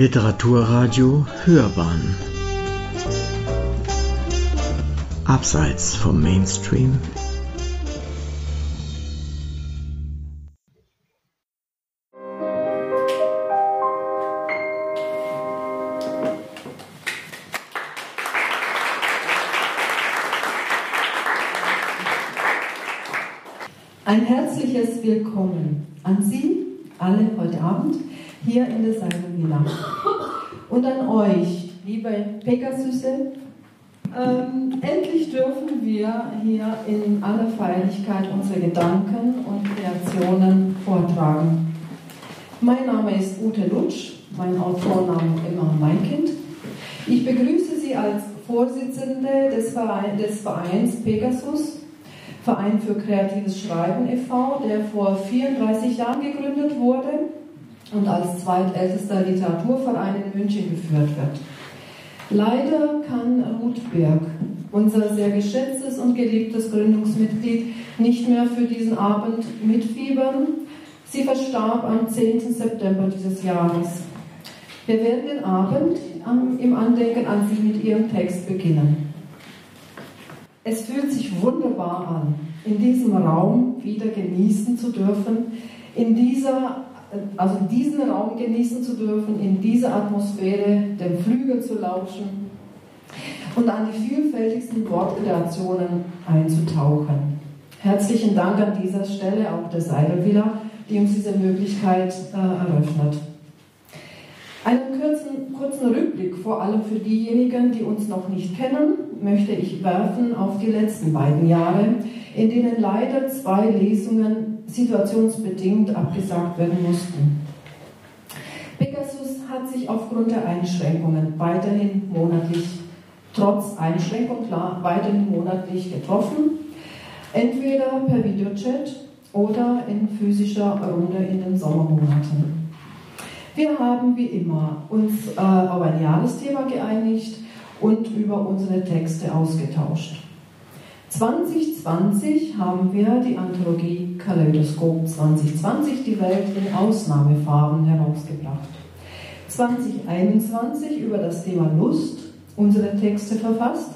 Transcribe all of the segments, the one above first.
Literaturradio Hörbahn. Abseits vom Mainstream. Ein herzliches Willkommen an Sie alle heute Abend hier in der Seine Villa. Und an euch, liebe Pegasusse, ähm, endlich dürfen wir hier in aller Feierlichkeit unsere Gedanken und Kreationen vortragen. Mein Name ist Ute Lutsch, mein Autorname immer mein Kind. Ich begrüße Sie als Vorsitzende des, Verein, des Vereins Pegasus, Verein für kreatives Schreiben e.V., der vor 34 Jahren gegründet wurde und als zweitältester Literaturverein in München geführt wird. Leider kann Ruth Berg, unser sehr geschätztes und geliebtes Gründungsmitglied, nicht mehr für diesen Abend mitfiebern. Sie verstarb am 10. September dieses Jahres. Wir werden den Abend im Andenken an sie mit ihrem Text beginnen. Es fühlt sich wunderbar an, in diesem Raum wieder genießen zu dürfen, in dieser also diesen Raum genießen zu dürfen, in dieser Atmosphäre dem Flügel zu lauschen und an die vielfältigsten Wortkreationen einzutauchen. Herzlichen Dank an dieser Stelle auch der Seidelvilla, die uns diese Möglichkeit äh, eröffnet. Einen kurzen, kurzen Rückblick, vor allem für diejenigen, die uns noch nicht kennen, möchte ich werfen auf die letzten beiden Jahre, in denen leider zwei Lesungen situationsbedingt abgesagt werden mussten. Pegasus hat sich aufgrund der Einschränkungen weiterhin monatlich, trotz Einschränkung klar, weiterhin monatlich getroffen, entweder per Videochat oder in physischer Runde in den Sommermonaten. Wir haben wie immer uns äh, auf ein Jahresthema geeinigt und über unsere Texte ausgetauscht. 2020 haben wir die Anthologie Kaleidoskop 2020, die Welt in Ausnahmefarben herausgebracht. 2021 über das Thema Lust unsere Texte verfasst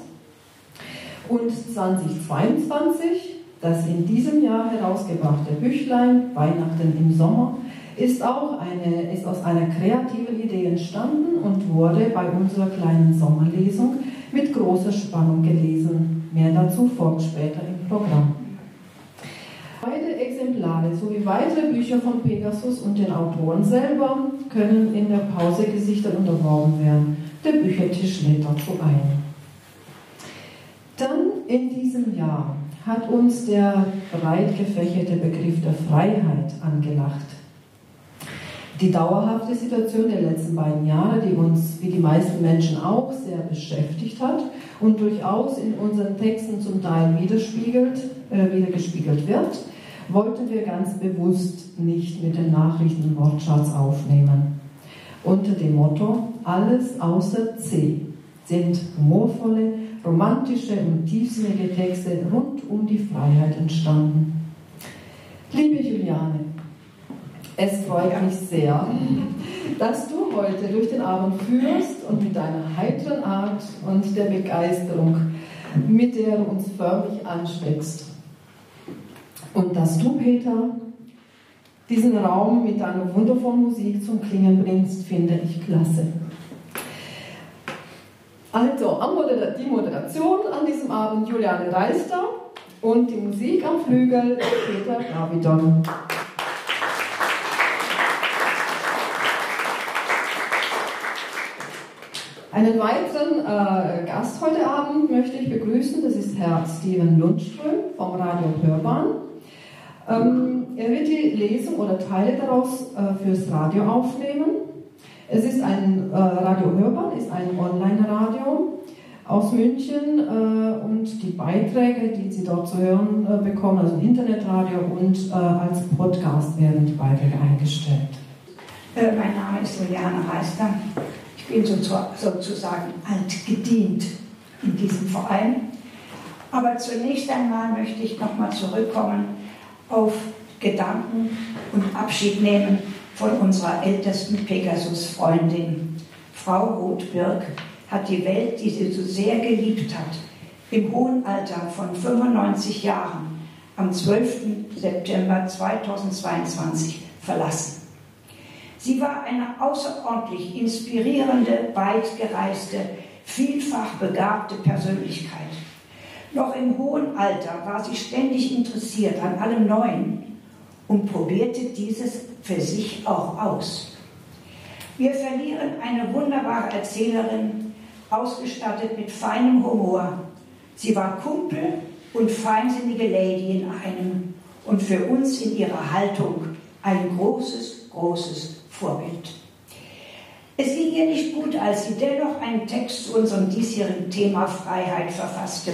und 2022 das in diesem Jahr herausgebrachte Büchlein Weihnachten im Sommer ist auch eine, ist aus einer kreativen Idee entstanden und wurde bei unserer kleinen Sommerlesung mit großer Spannung gelesen. Mehr dazu folgt später im Programm. Beide Exemplare sowie weitere Bücher von Pegasus und den Autoren selber können in der Pause gesichtet und erworben werden. Der Büchertisch lädt dazu ein. Dann in diesem Jahr hat uns der breit gefächerte Begriff der Freiheit angelacht die dauerhafte Situation der letzten beiden Jahre, die uns wie die meisten Menschen auch sehr beschäftigt hat und durchaus in unseren Texten zum Teil widerspiegelt, äh, wiedergespiegelt wird, wollten wir ganz bewusst nicht mit den Nachrichten Wortschatz aufnehmen. Unter dem Motto Alles außer C sind humorvolle, romantische und tiefsinnige Texte rund um die Freiheit entstanden. Liebe Juliane, es freut mich sehr, dass du heute durch den Abend führst und mit deiner heiteren Art und der Begeisterung, mit der du uns förmlich ansteckst. Und dass du, Peter, diesen Raum mit deiner wundervollen Musik zum Klingen bringst, finde ich klasse. Also, die Moderation an diesem Abend Juliane Reister und die Musik am Flügel Peter Davidon. Einen weiteren äh, Gast heute Abend möchte ich begrüßen. Das ist Herr Steven Lundström vom Radio Hörbahn. Ähm, er wird die Lesung oder Teile daraus äh, fürs Radio aufnehmen. Es ist ein äh, Radio Hörbahn, ist ein Online-Radio aus München äh, und die Beiträge, die Sie dort zu hören äh, bekommen, also Internetradio und äh, als Podcast werden die Beiträge eingestellt. mein Name ist Juliane Reister. Ich bin sozusagen altgedient in diesem Verein. Aber zunächst einmal möchte ich nochmal zurückkommen auf Gedanken und Abschied nehmen von unserer ältesten Pegasus-Freundin Frau Rothbirk hat die Welt, die sie so sehr geliebt hat, im hohen Alter von 95 Jahren am 12. September 2022 verlassen. Sie war eine außerordentlich inspirierende, weit gereiste, vielfach begabte Persönlichkeit. Noch im hohen Alter war sie ständig interessiert an allem Neuen und probierte dieses für sich auch aus. Wir verlieren eine wunderbare Erzählerin, ausgestattet mit feinem Humor. Sie war Kumpel und feinsinnige Lady in einem und für uns in ihrer Haltung ein großes, großes Vorbild. Es ging ihr nicht gut, als sie dennoch einen Text zu unserem diesjährigen Thema Freiheit verfasste.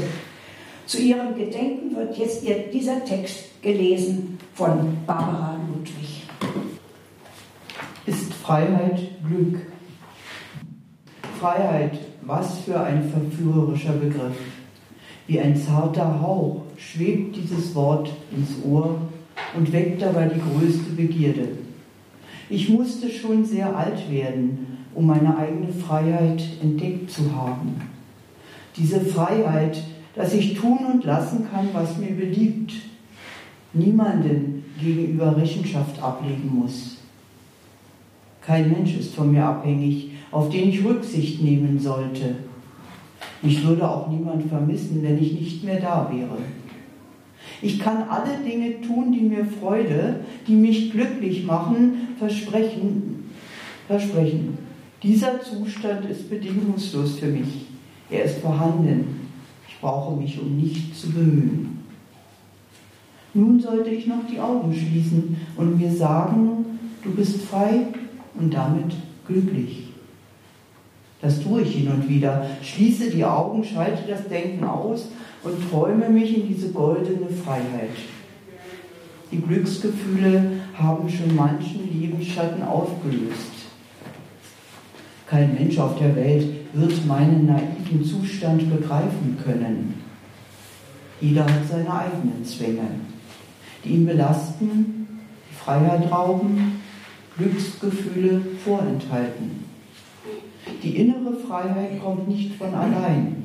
Zu ihrem Gedenken wird jetzt ihr dieser Text gelesen von Barbara Ludwig. Ist Freiheit Glück? Freiheit, was für ein verführerischer Begriff. Wie ein zarter Hauch schwebt dieses Wort ins Ohr und weckt dabei die größte Begierde. Ich musste schon sehr alt werden, um meine eigene Freiheit entdeckt zu haben. Diese Freiheit, dass ich tun und lassen kann, was mir beliebt, niemanden gegenüber Rechenschaft ablegen muss. Kein Mensch ist von mir abhängig, auf den ich Rücksicht nehmen sollte. Mich würde auch niemand vermissen, wenn ich nicht mehr da wäre. Ich kann alle Dinge tun, die mir Freude, die mich glücklich machen, versprechen, versprechen. Dieser Zustand ist bedingungslos für mich. Er ist vorhanden. Ich brauche mich um nichts zu bemühen. Nun sollte ich noch die Augen schließen und mir sagen, du bist frei und damit glücklich. Das tue ich hin und wieder. Schließe die Augen, schalte das Denken aus und träume mich in diese goldene Freiheit. Die Glücksgefühle haben schon manchen Lebensschatten aufgelöst. Kein Mensch auf der Welt wird meinen naiven Zustand begreifen können. Jeder hat seine eigenen Zwänge, die ihn belasten, die Freiheit rauben, Glücksgefühle vorenthalten. Die innere Freiheit kommt nicht von allein.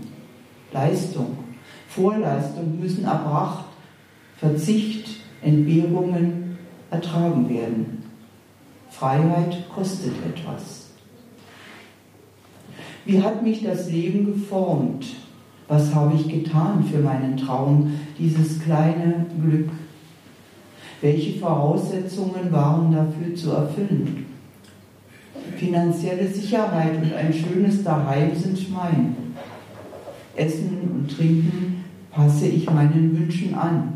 Leistung, Vorleistung müssen erbracht, Verzicht, Entbehrungen ertragen werden. Freiheit kostet etwas. Wie hat mich das Leben geformt? Was habe ich getan für meinen Traum, dieses kleine Glück? Welche Voraussetzungen waren dafür zu erfüllen? Finanzielle Sicherheit und ein schönes Daheim sind mein. Essen und Trinken passe ich meinen Wünschen an.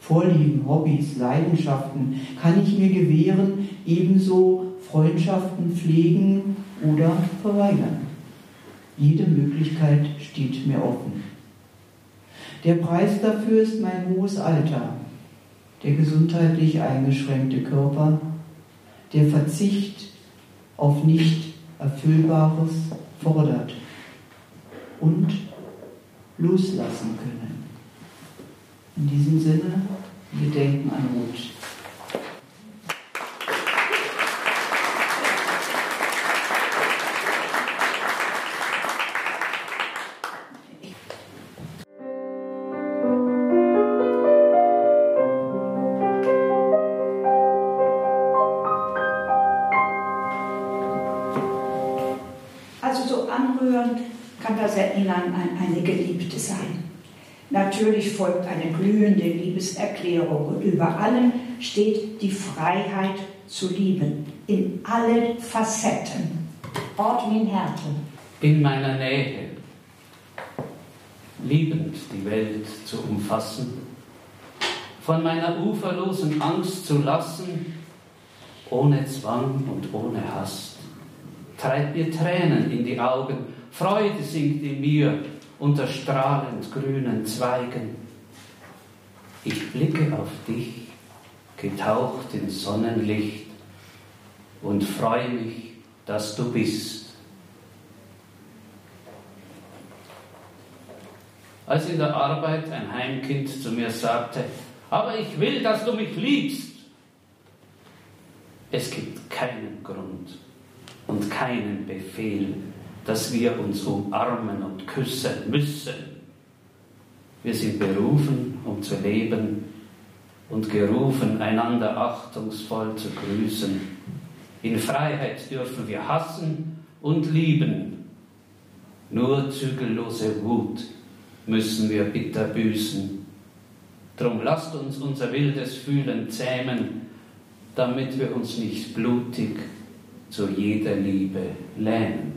Vorlieben, Hobbys, Leidenschaften kann ich mir gewähren, ebenso Freundschaften pflegen oder verweigern. Jede Möglichkeit steht mir offen. Der Preis dafür ist mein hohes Alter, der gesundheitlich eingeschränkte Körper, der Verzicht auf nicht Erfüllbares fordert und loslassen können. In diesem Sinne, wir denken an Ruth. Das Erinnern an eine Geliebte sein. Natürlich folgt eine glühende Liebeserklärung und über allem steht die Freiheit zu lieben in allen Facetten. Ortwin Hertel. in meiner Nähe, liebend die Welt zu umfassen, von meiner uferlosen Angst zu lassen, ohne Zwang und ohne Hast. Treibt mir Tränen in die Augen, Freude singt in mir unter strahlend grünen Zweigen. Ich blicke auf dich, getaucht in Sonnenlicht, und freue mich, dass du bist. als in der Arbeit ein Heimkind zu mir sagte, aber ich will, dass du mich liebst. Es gibt keinen Grund, und keinen Befehl, dass wir uns umarmen und küssen müssen. Wir sind berufen, um zu leben und gerufen, einander achtungsvoll zu grüßen. In Freiheit dürfen wir hassen und lieben. Nur zügellose Wut müssen wir bitter büßen. Drum lasst uns unser wildes Fühlen zähmen, damit wir uns nicht blutig zu jeder Liebe lähmen.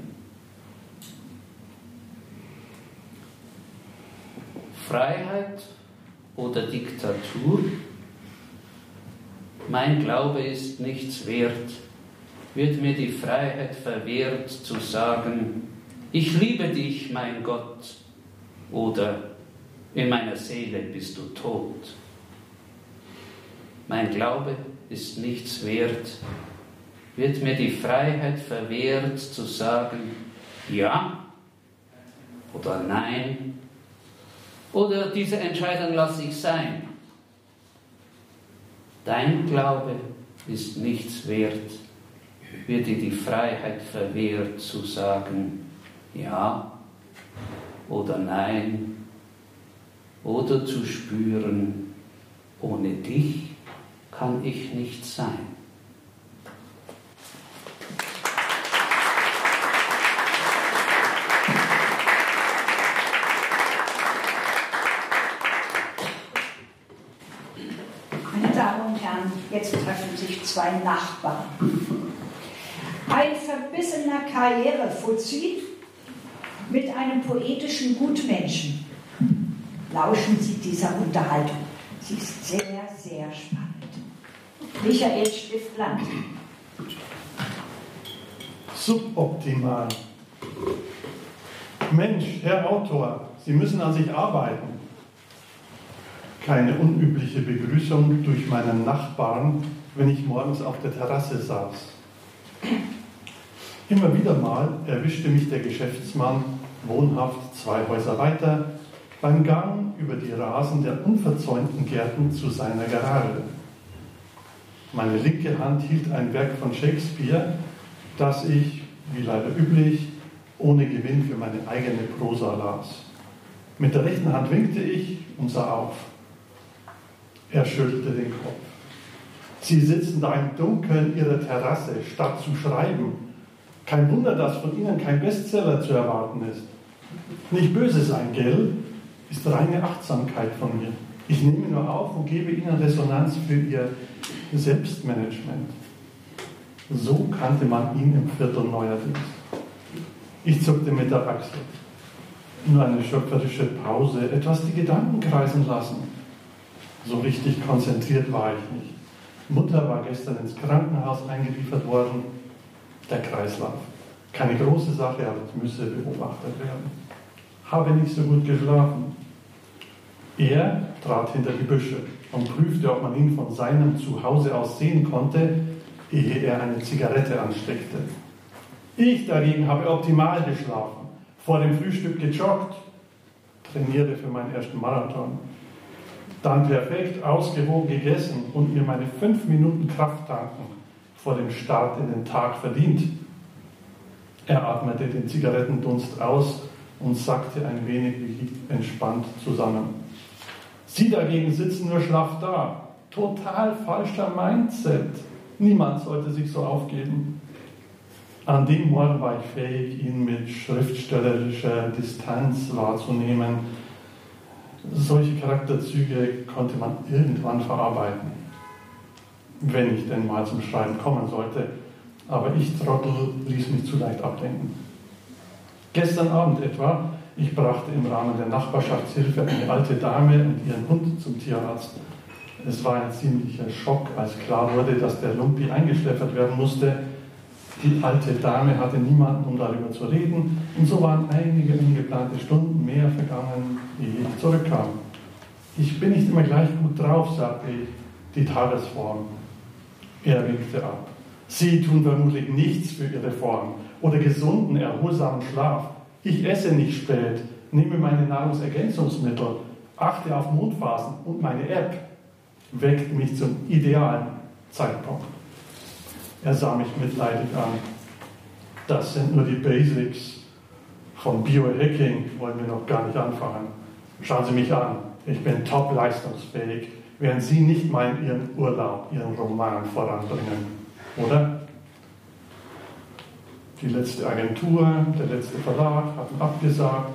Freiheit oder Diktatur? Mein Glaube ist nichts wert, wird mir die Freiheit verwehrt zu sagen, ich liebe dich, mein Gott, oder in meiner Seele bist du tot. Mein Glaube ist nichts wert, wird mir die Freiheit verwehrt zu sagen, ja oder nein, oder diese Entscheidung lasse ich sein. Dein Glaube ist nichts wert, wird dir die Freiheit verwehrt zu sagen, ja oder nein, oder zu spüren, ohne dich kann ich nicht sein. Meine Damen und Herren, jetzt treffen sich zwei Nachbarn. Ein verbissener Karrierefuzzi mit einem poetischen Gutmenschen. Lauschen Sie dieser Unterhaltung. Sie ist sehr, sehr spannend. Michael Stiftland. Suboptimal. Mensch, Herr Autor, Sie müssen an sich arbeiten. Keine unübliche Begrüßung durch meinen Nachbarn, wenn ich morgens auf der Terrasse saß. Immer wieder mal erwischte mich der Geschäftsmann, wohnhaft zwei Häuser weiter, beim Gang über die Rasen der unverzäunten Gärten zu seiner Garage. Meine linke Hand hielt ein Werk von Shakespeare, das ich, wie leider üblich, ohne Gewinn für meine eigene Prosa las. Mit der rechten Hand winkte ich und sah auf. Er schüttelte den Kopf. Sie sitzen da im Dunkeln Ihrer Terrasse, statt zu schreiben. Kein Wunder, dass von Ihnen kein Bestseller zu erwarten ist. Nicht böse sein, gell? Ist reine Achtsamkeit von mir. Ich nehme nur auf und gebe Ihnen Resonanz für Ihr Selbstmanagement. So kannte man ihn im Viertel neuerdings. Ich zuckte mit der Achsel. Nur eine schöpferische Pause, etwas die Gedanken kreisen lassen. So richtig konzentriert war ich nicht. Mutter war gestern ins Krankenhaus eingeliefert worden. Der Kreislauf. Keine große Sache, aber es müsse beobachtet werden. Habe nicht so gut geschlafen. Er trat hinter die Büsche und prüfte, ob man ihn von seinem Zuhause aus sehen konnte, ehe er eine Zigarette ansteckte. Ich dagegen habe optimal geschlafen, vor dem Frühstück gejoggt, trainierte für meinen ersten Marathon, dann perfekt ausgewogen gegessen und mir meine fünf Minuten Kraft tanken vor dem Start in den Tag verdient. Er atmete den Zigarettendunst aus und sackte ein wenig entspannt zusammen. Sie dagegen sitzen nur schlaff da. Total falscher Mindset. Niemand sollte sich so aufgeben. An dem Morgen war ich fähig, ihn mit schriftstellerischer Distanz wahrzunehmen. Solche Charakterzüge konnte man irgendwann verarbeiten, wenn ich denn mal zum Schreiben kommen sollte. Aber ich, Trottel, ließ mich zu leicht abdenken. Gestern Abend etwa, ich brachte im Rahmen der Nachbarschaftshilfe eine alte Dame und ihren Hund zum Tierarzt. Es war ein ziemlicher Schock, als klar wurde, dass der Lumpi eingeschläfert werden musste. Die alte Dame hatte niemanden, um darüber zu reden, und so waren einige ungeplante Stunden mehr vergangen, ehe ich zurückkam. Ich bin nicht immer gleich gut drauf, sagte ich, die Tagesform. Er winkte ab. Sie tun vermutlich nichts für Ihre Form oder gesunden, erholsamen Schlaf. Ich esse nicht spät, nehme meine Nahrungsergänzungsmittel, achte auf Mondphasen und meine App weckt mich zum idealen Zeitpunkt. Er sah mich mitleidig an. Das sind nur die Basics. Von Biohacking wollen wir noch gar nicht anfangen. Schauen Sie mich an, ich bin top leistungsfähig, während Sie nicht mal in Ihrem Urlaub Ihren Roman voranbringen, oder? Die letzte Agentur, der letzte Verlag hatten abgesagt.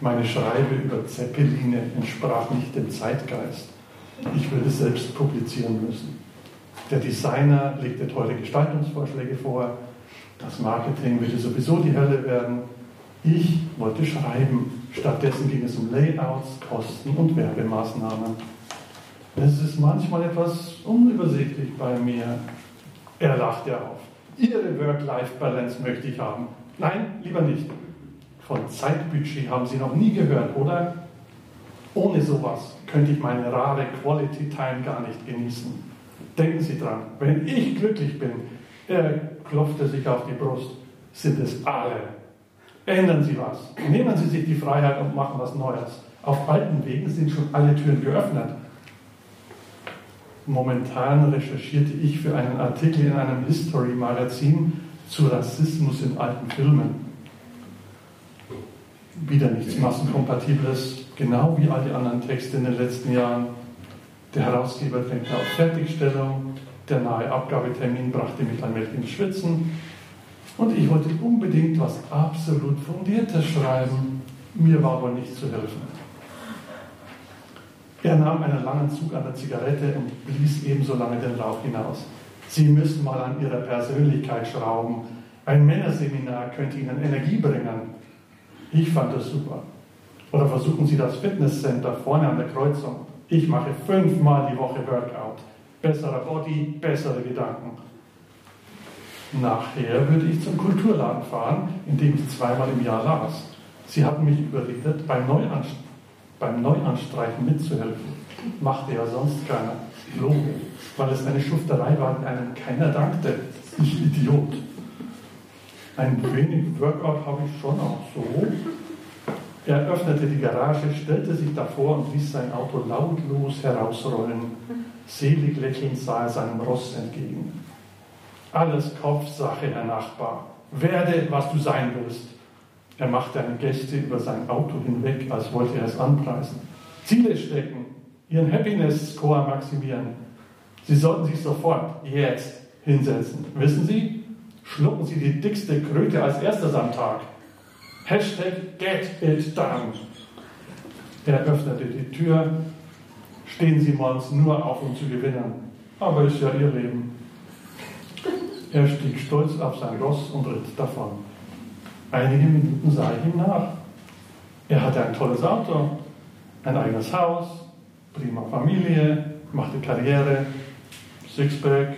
Meine Schreibe über Zeppeline entsprach nicht dem Zeitgeist. Ich würde selbst publizieren müssen. Der Designer legte teure Gestaltungsvorschläge vor. Das Marketing würde sowieso die Hölle werden. Ich wollte schreiben. Stattdessen ging es um Layouts, Kosten und Werbemaßnahmen. Es ist manchmal etwas unübersichtlich bei mir. Er lachte auf. Ihre Work-Life-Balance möchte ich haben. Nein, lieber nicht. Von Zeitbudget haben Sie noch nie gehört, oder? Ohne sowas könnte ich meine rare Quality Time gar nicht genießen. Denken Sie dran, wenn ich glücklich bin, er klopfte sich auf die Brust, sind es alle. Ändern Sie was. Nehmen Sie sich die Freiheit und machen was Neues. Auf alten Wegen sind schon alle Türen geöffnet. Momentan recherchierte ich für einen Artikel in einem History-Magazin zu Rassismus in alten Filmen. Wieder nichts Massenkompatibles, genau wie all die anderen Texte in den letzten Jahren. Der Herausgeber drängte auf Fertigstellung, der nahe Abgabetermin brachte mich allmählich ins Schwitzen und ich wollte unbedingt was absolut Fundiertes schreiben. Mir war aber nicht zu helfen. Er nahm einen langen Zug an der Zigarette und blies ebenso lange den Rauch hinaus. Sie müssen mal an Ihrer Persönlichkeit schrauben. Ein Männerseminar könnte Ihnen Energie bringen. Ich fand das super. Oder versuchen Sie das Fitnesscenter vorne an der Kreuzung. Ich mache fünfmal die Woche Workout. Besserer Body, bessere Gedanken. Nachher würde ich zum Kulturladen fahren, in dem ich zweimal im Jahr las. Sie hatten mich überredet, beim Neuansteigen beim Neuanstreichen mitzuhelfen. Machte ja sonst keiner. Logo. Weil es eine Schufterei war, die einem keiner dankte. Ich Idiot. Ein wenig Workout habe ich schon auch so. Er öffnete die Garage, stellte sich davor und ließ sein Auto lautlos herausrollen. Selig lächelnd sah er seinem Ross entgegen. Alles Kopfsache, Herr Nachbar. Werde, was du sein willst. Er machte eine Geste über sein Auto hinweg, als wollte er es anpreisen. Ziele stecken, Ihren Happiness-Score maximieren. Sie sollten sich sofort, jetzt, hinsetzen. Wissen Sie, schlucken Sie die dickste Kröte als erstes am Tag. Hashtag get it done. Er öffnete die Tür. Stehen Sie morgens nur auf, um zu gewinnen. Aber ist ja Ihr Leben. Er stieg stolz auf sein Ross und ritt davon. Einige Minuten sah ich ihm nach. Er hatte ein tolles Auto, ein eigenes Haus, prima Familie, machte Karriere, Sixpack.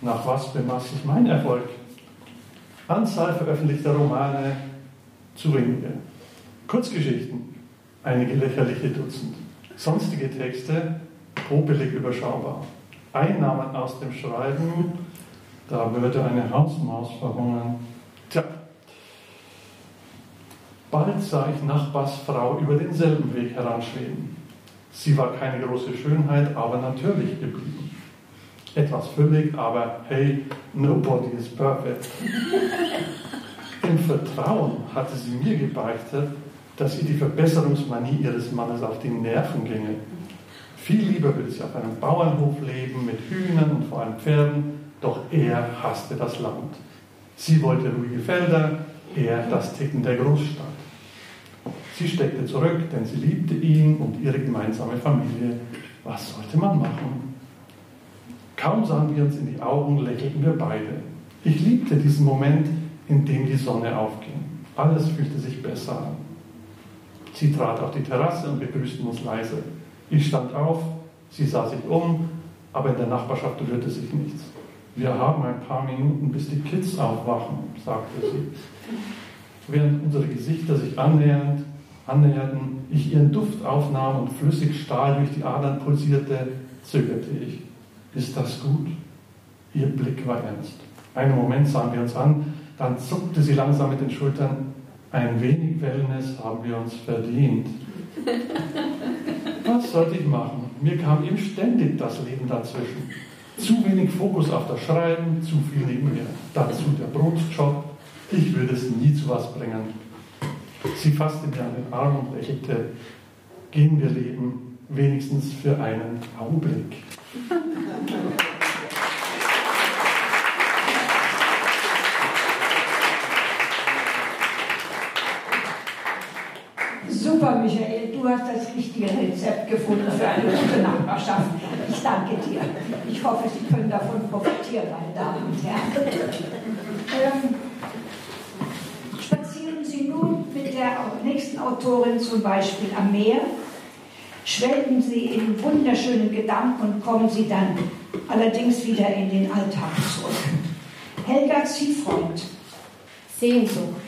Nach was bemaß sich mein Erfolg? Anzahl veröffentlichter Romane, zu wenige. Kurzgeschichten, einige lächerliche Dutzend. Sonstige Texte, popelig überschaubar. Einnahmen aus dem Schreiben, da würde eine Hausmaus verhungern. Tja, bald sah ich Nachbarsfrau über denselben Weg heranschweben. Sie war keine große Schönheit, aber natürlich geblieben. Etwas füllig, aber hey, nobody is perfect. Im Vertrauen hatte sie mir gebeichtet, dass ihr die Verbesserungsmanie ihres Mannes auf die Nerven ginge. Viel lieber würde sie auf einem Bauernhof leben, mit Hühnern und vor allem Pferden, doch er hasste das Land. Sie wollte ruhige Felder, er das Ticken der Großstadt. Sie steckte zurück, denn sie liebte ihn und ihre gemeinsame Familie. Was sollte man machen? Kaum sahen wir uns in die Augen, lächelten wir beide. Ich liebte diesen Moment, in dem die Sonne aufging. Alles fühlte sich besser an. Sie trat auf die Terrasse und begrüßten uns leise. Ich stand auf, sie sah sich um, aber in der Nachbarschaft rührte sich nichts. Wir haben ein paar Minuten, bis die Kids aufwachen, sagte sie. Während unsere Gesichter sich annähernd, annäherten, ich ihren Duft aufnahm und flüssig Stahl durch die Adern pulsierte, zögerte ich. Ist das gut? Ihr Blick war ernst. Einen Moment sahen wir uns an, dann zuckte sie langsam mit den Schultern. Ein wenig Wellness haben wir uns verdient. Was sollte ich machen? Mir kam ihm ständig das Leben dazwischen. Zu wenig Fokus auf das Schreiben, zu viel nebenher. Dazu der Brotjob. Ich würde es nie zu was bringen. Sie fasste mir an den Arm und lächelte. Gehen wir leben, wenigstens für einen Augenblick. Super, Michael, du hast das richtige Rezept gefunden für eine gute Nachbarschaft. Ich danke dir. Ich hoffe, Sie können davon profitieren, meine Damen und Herren. Ähm, spazieren Sie nun mit der nächsten Autorin zum Beispiel am Meer, schwelgen Sie in wunderschönen Gedanken und kommen Sie dann allerdings wieder in den Alltag zurück. Helga Ziefreund. Sehnsucht.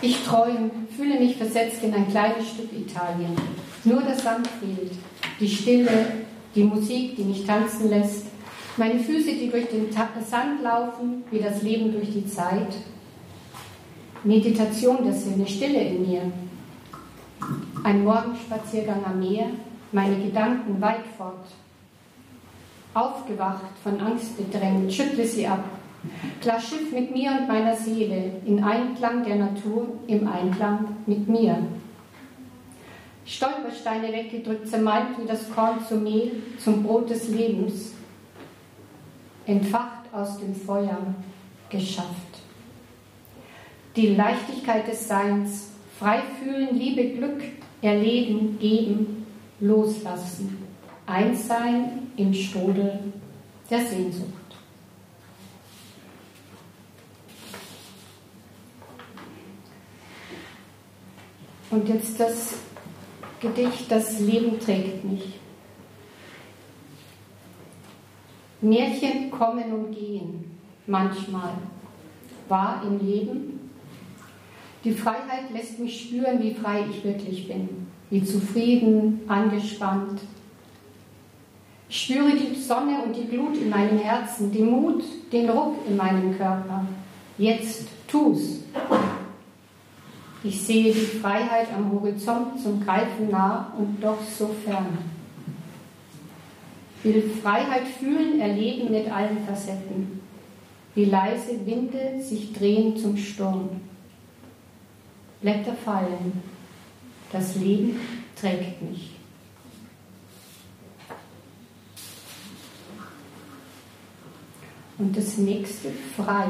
Ich träume, fühle mich versetzt in ein kleines Stück Italien. Nur das Sand fehlt. Die Stille, die Musik, die mich tanzen lässt. Meine Füße, die durch den Sand laufen, wie das Leben durch die Zeit. Meditation der Sinne, Stille in mir. Ein Morgenspaziergang am Meer, meine Gedanken weit fort. Aufgewacht, von Angst bedrängt, schüttle sie ab, Klar Schiff mit mir und meiner Seele, in Einklang der Natur, im Einklang mit mir. Stolpersteine weggedrückt, zermalmt wie das Korn zum Mehl, zum Brot des Lebens. Entfacht aus dem Feuer, geschafft. Die Leichtigkeit des Seins, frei fühlen, Liebe, Glück, erleben, geben, loslassen. Eins sein im Strudel der Sehnsucht. Und jetzt das Gedicht Das Leben trägt mich. Märchen kommen und gehen, manchmal. Wahr im Leben. Die Freiheit lässt mich spüren, wie frei ich wirklich bin, wie zufrieden, angespannt. Ich spüre die Sonne und die Glut in meinem Herzen, den Mut, den Ruck in meinem Körper. Jetzt tu's. Ich sehe die Freiheit am Horizont zum Greifen nah und doch so fern. Will Freiheit fühlen, erleben mit allen Facetten. Wie leise Winde sich drehen zum Sturm. Blätter fallen. Das Leben trägt mich. Und das nächste frei.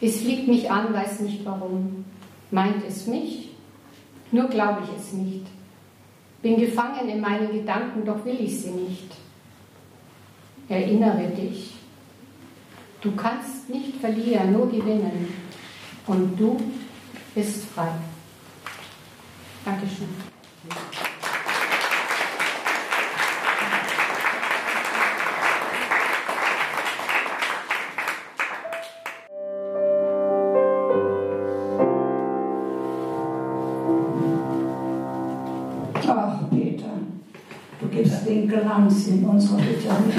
Es fliegt mich an, weiß nicht warum. Meint es mich? Nur glaube ich es nicht. Bin gefangen in meinen Gedanken, doch will ich sie nicht. Erinnere dich. Du kannst nicht verlieren, nur gewinnen. Und du bist frei. Dankeschön. Glanz in unserer Literatur.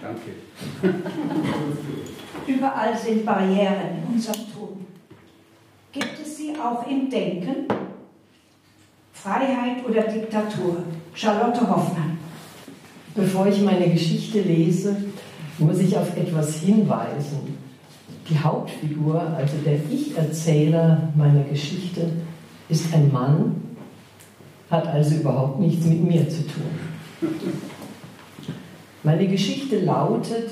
Danke. Überall sind Barrieren in unserem Tun. Gibt es sie auch im Denken? Freiheit oder Diktatur? Charlotte Hoffmann. Bevor ich meine Geschichte lese, muss ich auf etwas hinweisen die Hauptfigur, also der Ich-Erzähler meiner Geschichte, ist ein Mann, hat also überhaupt nichts mit mir zu tun. Meine Geschichte lautet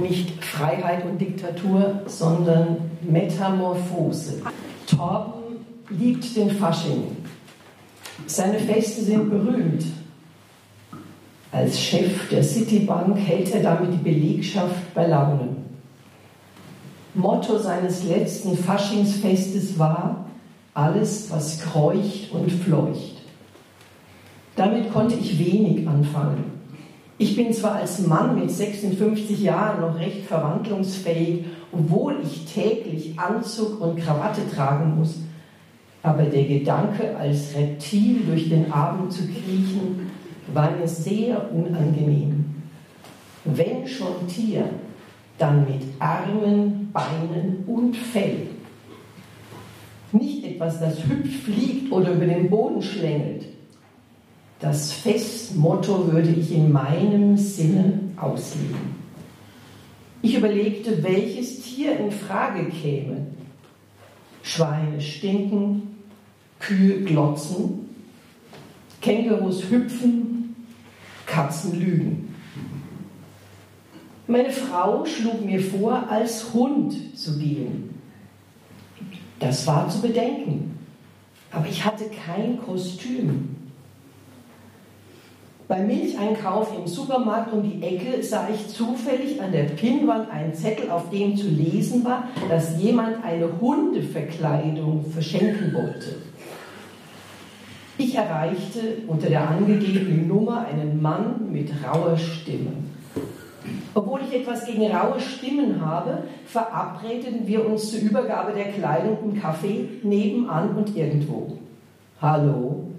nicht Freiheit und Diktatur, sondern Metamorphose. Torben liebt den Fasching. Seine Feste sind berühmt. Als Chef der Citibank hält er damit die Belegschaft bei Laune. Motto seines letzten Faschingsfestes war, alles, was kreucht und fleucht. Damit konnte ich wenig anfangen. Ich bin zwar als Mann mit 56 Jahren noch recht verwandlungsfähig, obwohl ich täglich Anzug und Krawatte tragen muss, aber der Gedanke, als Reptil durch den Abend zu kriechen, war mir sehr unangenehm. Wenn schon Tier, dann mit Armen, Beinen und Fell. etwas, das hüpft, fliegt oder über den Boden schlängelt. Das Festmotto würde ich in meinem Sinne auslegen. Ich überlegte, welches Tier in Frage käme. Schweine stinken, Kühe glotzen, Kängurus hüpfen, Katzen lügen. Meine Frau schlug mir vor, als Hund zu gehen. Das war zu bedenken, aber ich hatte kein Kostüm. Beim Milcheinkauf im Supermarkt um die Ecke sah ich zufällig an der Pinnwand einen Zettel, auf dem zu lesen war, dass jemand eine Hundeverkleidung verschenken wollte. Ich erreichte unter der angegebenen Nummer einen Mann mit rauer Stimme. Obwohl ich etwas gegen raue Stimmen habe, verabredeten wir uns zur Übergabe der Kleidung im Café nebenan und irgendwo. Hallo?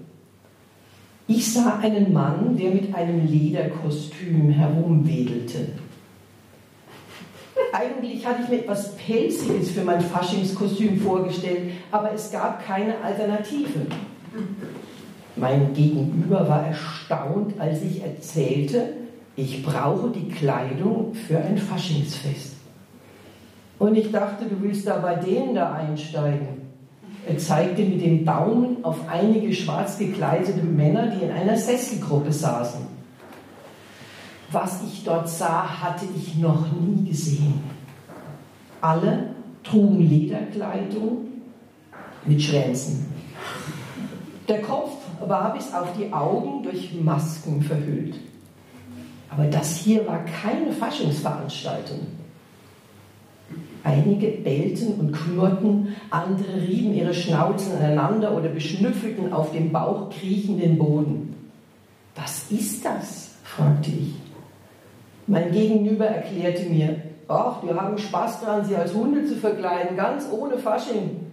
Ich sah einen Mann, der mit einem Lederkostüm herumwedelte. Eigentlich hatte ich mir etwas Pelziges für mein Faschingskostüm vorgestellt, aber es gab keine Alternative. Mein Gegenüber war erstaunt, als ich erzählte, ich brauche die Kleidung für ein Faschingsfest. Und ich dachte, du willst da bei denen da einsteigen. Er zeigte mit dem Daumen auf einige schwarz gekleidete Männer, die in einer Sesselgruppe saßen. Was ich dort sah, hatte ich noch nie gesehen. Alle trugen Lederkleidung mit Schwänzen. Der Kopf war bis auf die Augen durch Masken verhüllt. Aber das hier war keine Faschingsveranstaltung. Einige bellten und knurrten, andere rieben ihre Schnauzen aneinander oder beschnüffelten auf dem Bauch kriechenden Boden. Was ist das? fragte ich. Mein Gegenüber erklärte mir, ach, wir haben Spaß daran, sie als Hunde zu verkleiden, ganz ohne Fasching.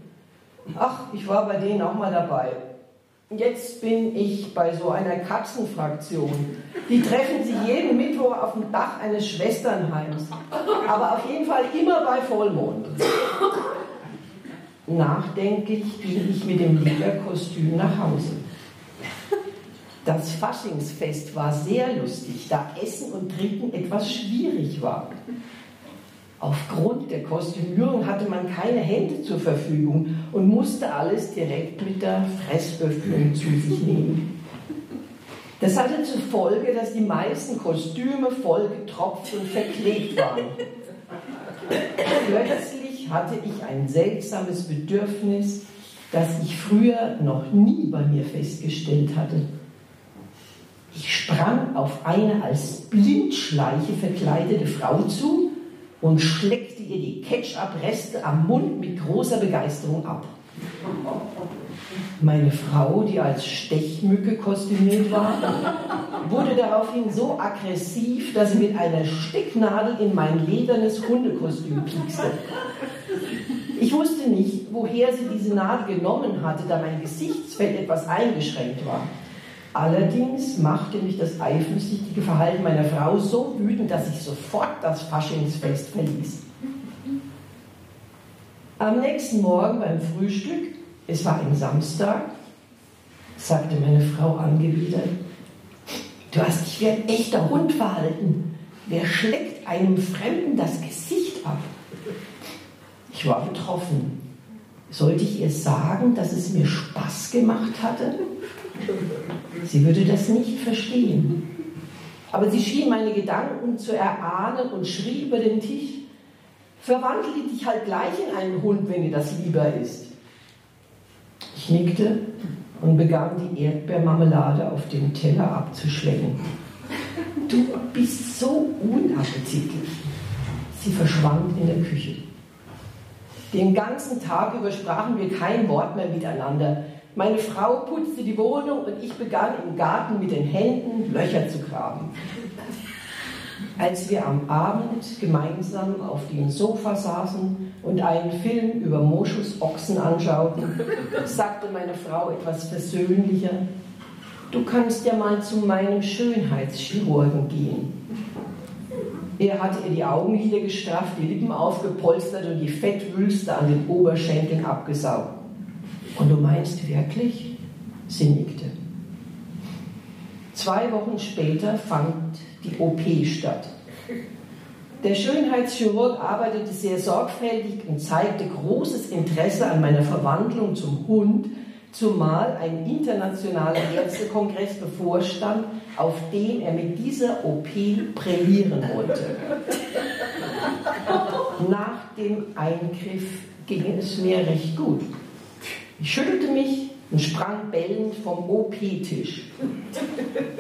Ach, ich war bei denen auch mal dabei. Jetzt bin ich bei so einer Katzenfraktion. Die treffen sich jeden Mittwoch auf dem Dach eines Schwesternheims. Aber auf jeden Fall immer bei Vollmond. Nachdenklich ging ich mit dem Lederkostüm nach Hause. Das Faschingsfest war sehr lustig, da Essen und Trinken etwas schwierig war. Aufgrund der Kostümierung hatte man keine Hände zur Verfügung und musste alles direkt mit der Fressöffnung zu sich nehmen. Das hatte zur Folge, dass die meisten Kostüme vollgetropft und verklebt waren. Plötzlich hatte ich ein seltsames Bedürfnis, das ich früher noch nie bei mir festgestellt hatte. Ich sprang auf eine als Blindschleiche verkleidete Frau zu und schleckte ihr die Ketchup-Reste am Mund mit großer Begeisterung ab. Meine Frau, die als Stechmücke kostümiert war, wurde daraufhin so aggressiv, dass sie mit einer Stecknadel in mein ledernes Hundekostüm piekste. Ich wusste nicht, woher sie diese Nadel genommen hatte, da mein Gesichtsfeld etwas eingeschränkt war. Allerdings machte mich das eifersüchtige Verhalten meiner Frau so wütend, dass ich sofort das Faschingsfest verließ. Am nächsten Morgen beim Frühstück, es war ein Samstag, sagte meine Frau angewidert, du hast dich wie ein echter Hund verhalten. Wer schlägt einem Fremden das Gesicht ab? Ich war betroffen. Sollte ich ihr sagen, dass es mir Spaß gemacht hatte? Sie würde das nicht verstehen. Aber sie schien meine Gedanken zu erahnen und schrie über den Tisch, verwandle dich halt gleich in einen Hund, wenn dir das lieber ist. Ich nickte und begann die Erdbeermarmelade auf dem Teller abzuschlecken. Du bist so unappetitlich. Sie verschwand in der Küche. Den ganzen Tag über sprachen wir kein Wort mehr miteinander. Meine Frau putzte die Wohnung und ich begann im Garten mit den Händen Löcher zu graben. Als wir am Abend gemeinsam auf dem Sofa saßen und einen Film über Moschusochsen anschauten, sagte meine Frau etwas versöhnlicher, du kannst ja mal zu meinem Schönheitschirurgen gehen. Er hatte ihr die Augenlider gestrafft, die Lippen aufgepolstert und die Fettwülste an den Oberschenkeln abgesaugt. Und du meinst wirklich? Sie nickte. Zwei Wochen später fand die OP statt. Der Schönheitschirurg arbeitete sehr sorgfältig und zeigte großes Interesse an meiner Verwandlung zum Hund, zumal ein internationaler Ärztekongress bevorstand, auf dem er mit dieser OP brillieren wollte. Nach dem Eingriff ging es mir recht gut. Ich schüttelte mich und sprang bellend vom OP-Tisch.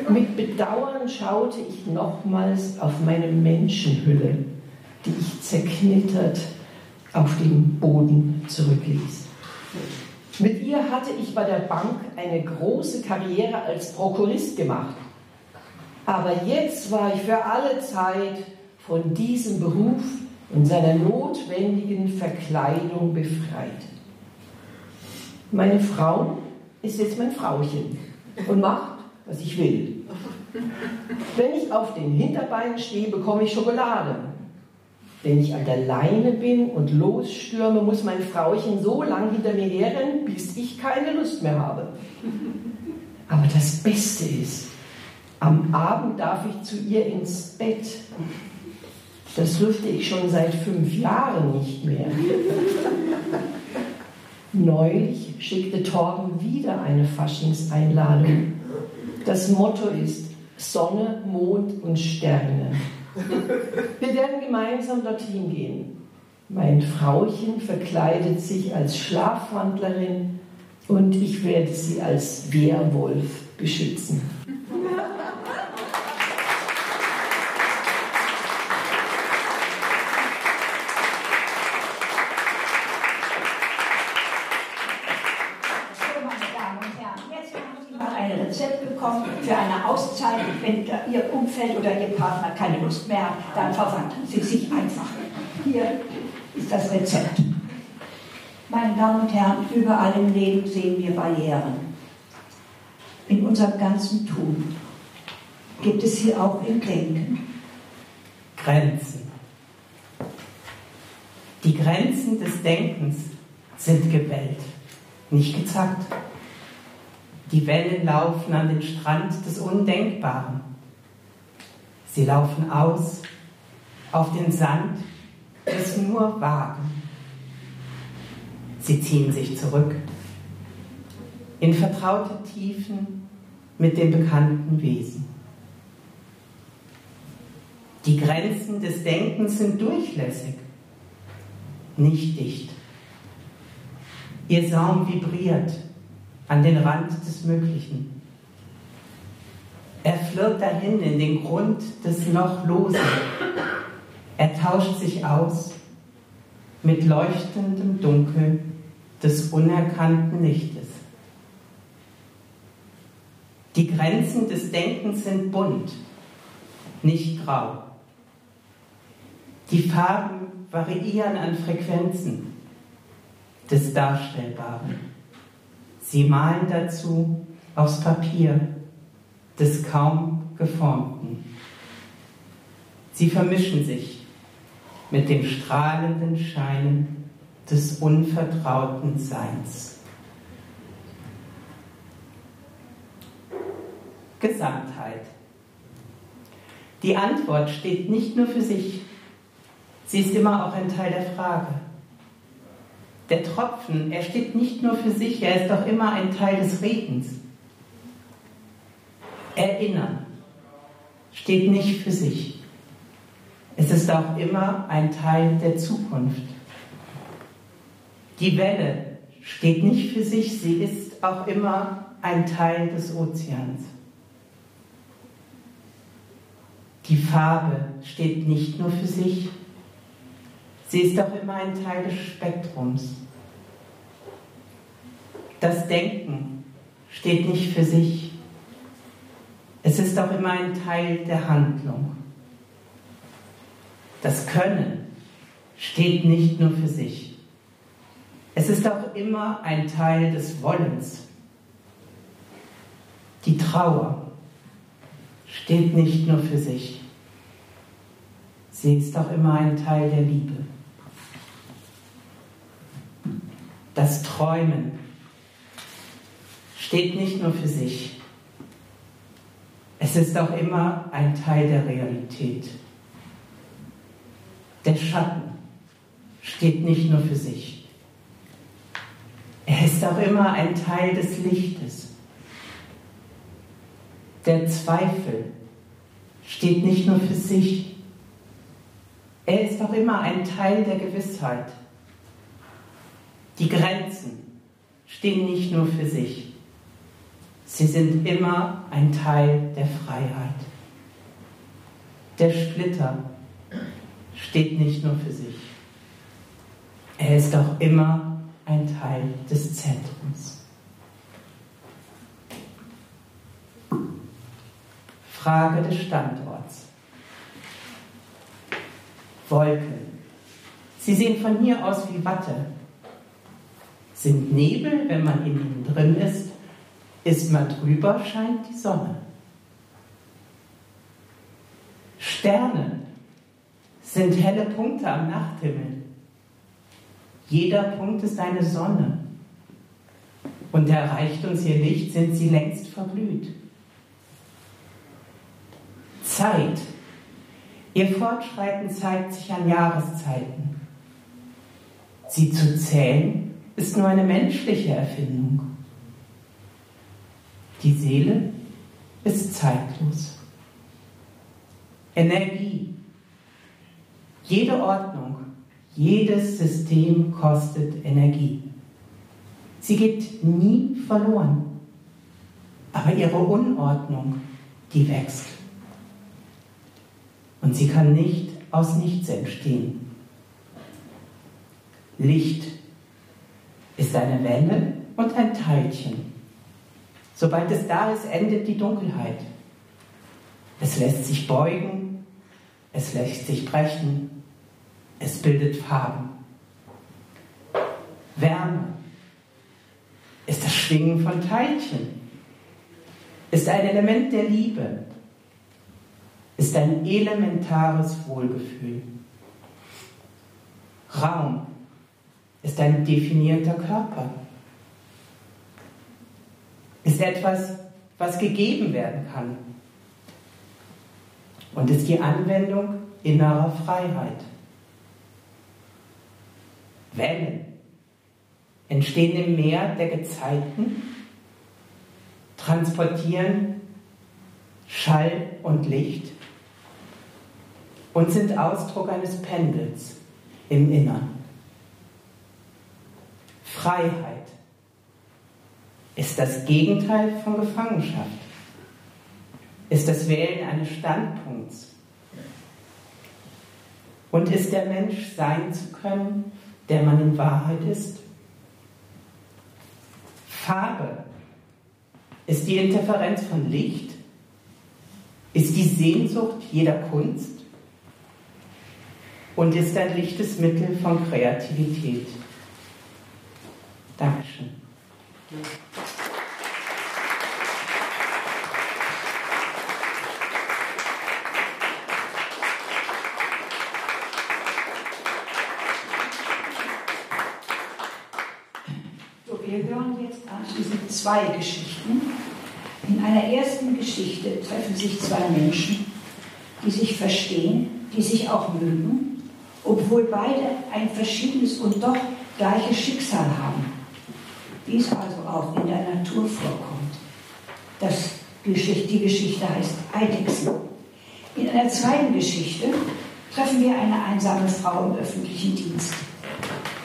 Mit Bedauern schaute ich nochmals auf meine Menschenhülle, die ich zerknittert auf dem Boden zurückließ. Mit ihr hatte ich bei der Bank eine große Karriere als Prokurist gemacht. Aber jetzt war ich für alle Zeit von diesem Beruf und seiner notwendigen Verkleidung befreit. Meine Frau ist jetzt mein Frauchen und macht, was ich will. Wenn ich auf den Hinterbeinen stehe, bekomme ich Schokolade. Wenn ich an der Leine bin und losstürme, muss mein Frauchen so lang hinter mir herrennen, bis ich keine Lust mehr habe. Aber das Beste ist, am Abend darf ich zu ihr ins Bett. Das dürfte ich schon seit fünf Jahren nicht mehr. Neulich schickte Torben wieder eine Faschingseinladung. Das Motto ist Sonne, Mond und Sterne. Wir werden gemeinsam dorthin gehen. Mein Frauchen verkleidet sich als Schlafwandlerin und ich werde sie als Werwolf beschützen. für eine Auszeit, wenn Ihr Umfeld oder Ihr Partner keine Lust mehr hat, dann verwandeln Sie sich einfach. Hier ist das Rezept. Meine Damen und Herren, überall im Leben sehen wir Barrieren. In unserem ganzen Tun. Gibt es sie auch im Denken? Grenzen. Die Grenzen des Denkens sind gebellt, nicht gezackt. Die Wellen laufen an den Strand des Undenkbaren. Sie laufen aus auf den Sand des nur Wagen. Sie ziehen sich zurück in vertraute Tiefen mit dem bekannten Wesen. Die Grenzen des Denkens sind durchlässig, nicht dicht. Ihr Saum vibriert an den Rand des Möglichen. Er flirrt dahin in den Grund des noch Losen. Er tauscht sich aus mit leuchtendem Dunkel des unerkannten Lichtes. Die Grenzen des Denkens sind bunt, nicht grau. Die Farben variieren an Frequenzen des Darstellbaren. Sie malen dazu aufs Papier des kaum geformten. Sie vermischen sich mit dem strahlenden Schein des unvertrauten Seins. Gesamtheit. Die Antwort steht nicht nur für sich, sie ist immer auch ein Teil der Frage. Der Tropfen, er steht nicht nur für sich, er ist doch immer ein Teil des Regens. Erinnern steht nicht für sich. Es ist auch immer ein Teil der Zukunft. Die Welle steht nicht für sich, sie ist auch immer ein Teil des Ozeans. Die Farbe steht nicht nur für sich, Sie ist doch immer ein Teil des Spektrums. Das Denken steht nicht für sich. Es ist auch immer ein Teil der Handlung. Das Können steht nicht nur für sich. Es ist auch immer ein Teil des Wollens. Die Trauer steht nicht nur für sich. Sie ist auch immer ein Teil der Liebe. Das Träumen steht nicht nur für sich. Es ist auch immer ein Teil der Realität. Der Schatten steht nicht nur für sich. Er ist auch immer ein Teil des Lichtes. Der Zweifel steht nicht nur für sich. Er ist auch immer ein Teil der Gewissheit. Die Grenzen stehen nicht nur für sich. Sie sind immer ein Teil der Freiheit. Der Splitter steht nicht nur für sich. Er ist auch immer ein Teil des Zentrums. Frage des Standorts. Wolken. Sie sehen von hier aus wie Watte. Sind Nebel, wenn man in ihnen drin ist, ist man drüber, scheint die Sonne. Sterne sind helle Punkte am Nachthimmel. Jeder Punkt ist eine Sonne. Und erreicht uns ihr Licht, sind sie längst verblüht. Zeit. Ihr Fortschreiten zeigt sich an Jahreszeiten. Sie zu zählen ist nur eine menschliche Erfindung. Die Seele ist zeitlos. Energie. Jede Ordnung, jedes System kostet Energie. Sie geht nie verloren. Aber ihre Unordnung, die wächst. Und sie kann nicht aus nichts entstehen. Licht ist eine Welle und ein Teilchen. Sobald es da ist, endet die Dunkelheit. Es lässt sich beugen, es lässt sich brechen, es bildet Farben. Wärme ist das Schwingen von Teilchen, ist ein Element der Liebe, ist ein elementares Wohlgefühl. Raum ist ein definierter Körper ist etwas, was gegeben werden kann und ist die Anwendung innerer Freiheit. Wellen entstehen im Meer der Gezeiten, transportieren Schall und Licht und sind Ausdruck eines Pendels im Innern. Freiheit ist das Gegenteil von Gefangenschaft, ist das Wählen eines Standpunkts und ist der Mensch sein zu können, der man in Wahrheit ist. Farbe ist die Interferenz von Licht, ist die Sehnsucht jeder Kunst und ist ein lichtes Mittel von Kreativität. Dankeschön. zwei Geschichten. In einer ersten Geschichte treffen sich zwei Menschen, die sich verstehen, die sich auch mögen, obwohl beide ein verschiedenes und doch gleiches Schicksal haben, wie es also auch in der Natur vorkommt. Das, die Geschichte heißt Eidechsen. In einer zweiten Geschichte treffen wir eine einsame Frau im öffentlichen Dienst.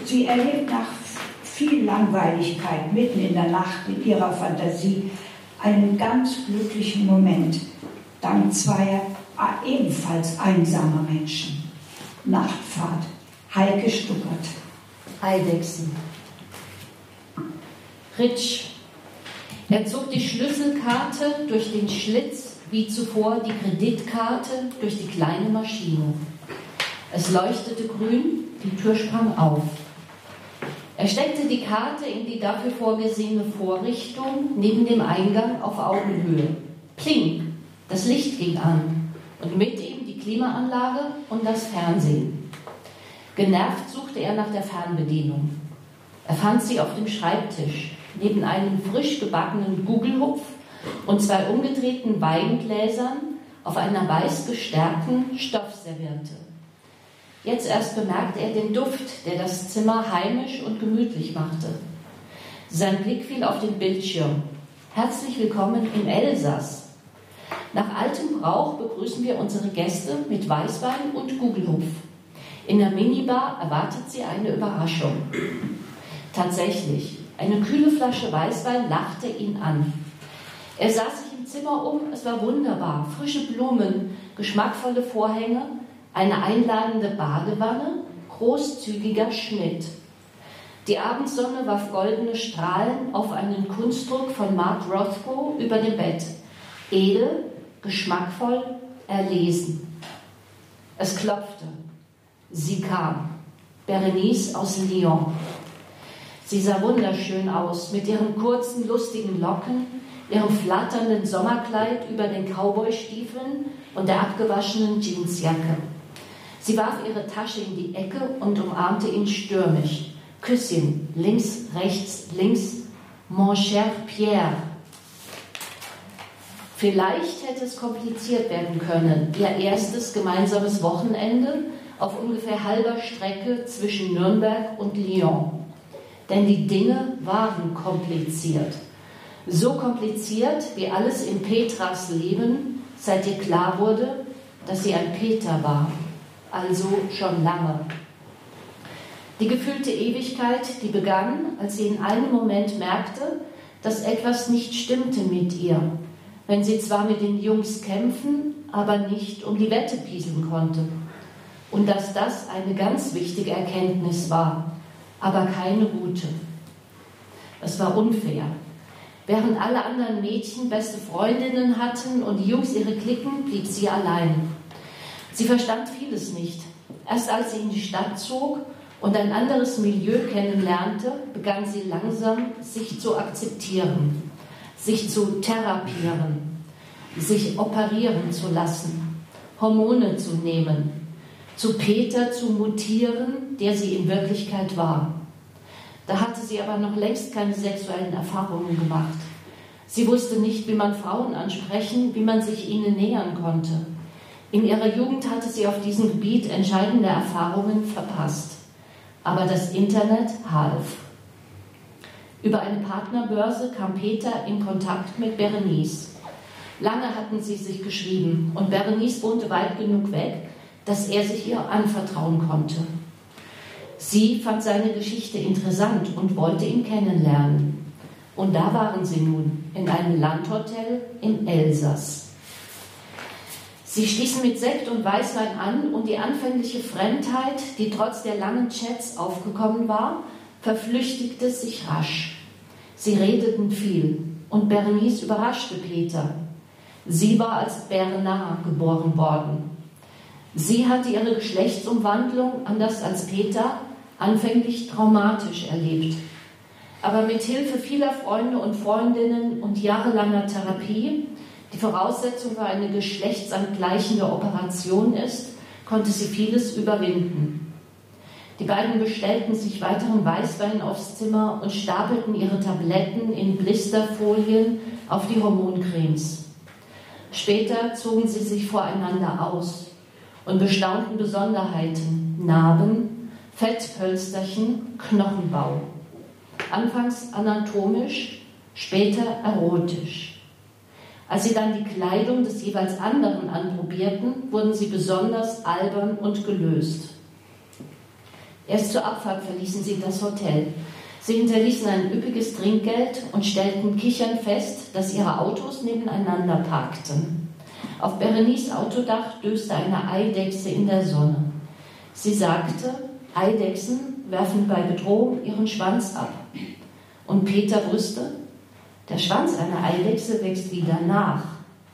Sie erlebt nach viel Langweiligkeit mitten in der Nacht mit ihrer Fantasie einen ganz glücklichen Moment, dank zweier ebenfalls einsamer Menschen. Nachtfahrt, Heike Stuckert. Eidechsen. Ritsch. Er zog die Schlüsselkarte durch den Schlitz, wie zuvor die Kreditkarte durch die kleine Maschine. Es leuchtete grün, die Tür sprang auf. Er steckte die Karte in die dafür vorgesehene Vorrichtung neben dem Eingang auf Augenhöhe. Pling, das Licht ging an und mit ihm die Klimaanlage und das Fernsehen. Genervt suchte er nach der Fernbedienung. Er fand sie auf dem Schreibtisch, neben einem frisch gebackenen Gugelhupf und zwei umgedrehten Weingläsern auf einer weiß gestärkten Stoffserviette. Jetzt erst bemerkt er den Duft, der das Zimmer heimisch und gemütlich machte. Sein Blick fiel auf den Bildschirm. Herzlich willkommen im Elsass. Nach altem Brauch begrüßen wir unsere Gäste mit Weißwein und Gugelhupf. In der Minibar erwartet sie eine Überraschung. Tatsächlich, eine kühle Flasche Weißwein lachte ihn an. Er sah sich im Zimmer um, es war wunderbar. Frische Blumen, geschmackvolle Vorhänge, eine einladende Badewanne, großzügiger Schnitt. Die Abendsonne warf goldene Strahlen auf einen Kunstdruck von Mark Rothko über dem Bett. Edel, geschmackvoll, erlesen. Es klopfte. Sie kam. Berenice aus Lyon. Sie sah wunderschön aus, mit ihren kurzen, lustigen Locken, ihrem flatternden Sommerkleid über den Cowboystiefeln und der abgewaschenen Jeansjacke. Sie warf ihre Tasche in die Ecke und umarmte ihn stürmisch. Küsschen, links, rechts, links. Mon cher Pierre. Vielleicht hätte es kompliziert werden können, ihr erstes gemeinsames Wochenende auf ungefähr halber Strecke zwischen Nürnberg und Lyon. Denn die Dinge waren kompliziert. So kompliziert wie alles in Petras Leben, seit ihr klar wurde, dass sie ein Peter war, also schon lange. Die gefühlte Ewigkeit, die begann, als sie in einem Moment merkte, dass etwas nicht stimmte mit ihr, wenn sie zwar mit den Jungs kämpfen, aber nicht um die Wette pieseln konnte und dass das eine ganz wichtige Erkenntnis war, aber keine gute. Es war unfair. Während alle anderen Mädchen beste Freundinnen hatten und die Jungs ihre Klicken, blieb sie allein. Sie verstand vieles nicht. Erst als sie in die Stadt zog und ein anderes Milieu kennenlernte, begann sie langsam sich zu akzeptieren, sich zu therapieren, sich operieren zu lassen, Hormone zu nehmen, zu Peter zu mutieren, der sie in Wirklichkeit war. Da hatte sie aber noch längst keine sexuellen Erfahrungen gemacht. Sie wusste nicht, wie man Frauen ansprechen, wie man sich ihnen nähern konnte. In ihrer Jugend hatte sie auf diesem Gebiet entscheidende Erfahrungen verpasst. Aber das Internet half. Über eine Partnerbörse kam Peter in Kontakt mit Berenice. Lange hatten sie sich geschrieben und Berenice wohnte weit genug weg, dass er sich ihr anvertrauen konnte. Sie fand seine Geschichte interessant und wollte ihn kennenlernen. Und da waren sie nun in einem Landhotel im Elsass. Sie stießen mit Sekt und Weißwein an und die anfängliche Fremdheit, die trotz der langen Chats aufgekommen war, verflüchtigte sich rasch. Sie redeten viel und Berenice überraschte Peter. Sie war als Bernard geboren worden Sie hatte ihre Geschlechtsumwandlung, anders als Peter, anfänglich traumatisch erlebt. Aber mit Hilfe vieler Freunde und Freundinnen und jahrelanger Therapie, die Voraussetzung für eine geschlechtsangleichende Operation ist, konnte sie vieles überwinden. Die beiden bestellten sich weiteren Weißwein aufs Zimmer und stapelten ihre Tabletten in Blisterfolien auf die Hormoncremes. Später zogen sie sich voreinander aus und bestaunten Besonderheiten, Narben, Fettpölsterchen, Knochenbau. Anfangs anatomisch, später erotisch. Als sie dann die Kleidung des jeweils anderen anprobierten, wurden sie besonders albern und gelöst. Erst zur Abfahrt verließen sie das Hotel. Sie hinterließen ein üppiges Trinkgeld und stellten kichern fest, dass ihre Autos nebeneinander parkten. Auf Berenice Autodach döste eine Eidechse in der Sonne. Sie sagte, Eidechsen werfen bei Bedrohung ihren Schwanz ab. Und Peter wusste, der Schwanz einer Eidechse wächst wieder nach,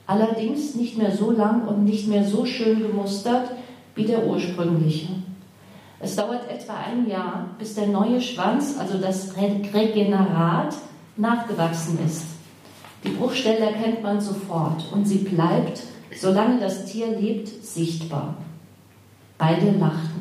allerdings nicht mehr so lang und nicht mehr so schön gemustert wie der ursprüngliche. Es dauert etwa ein Jahr, bis der neue Schwanz, also das Regenerat, nachgewachsen ist. Die Bruchstelle erkennt man sofort und sie bleibt solange das Tier lebt, sichtbar. Beide lachten.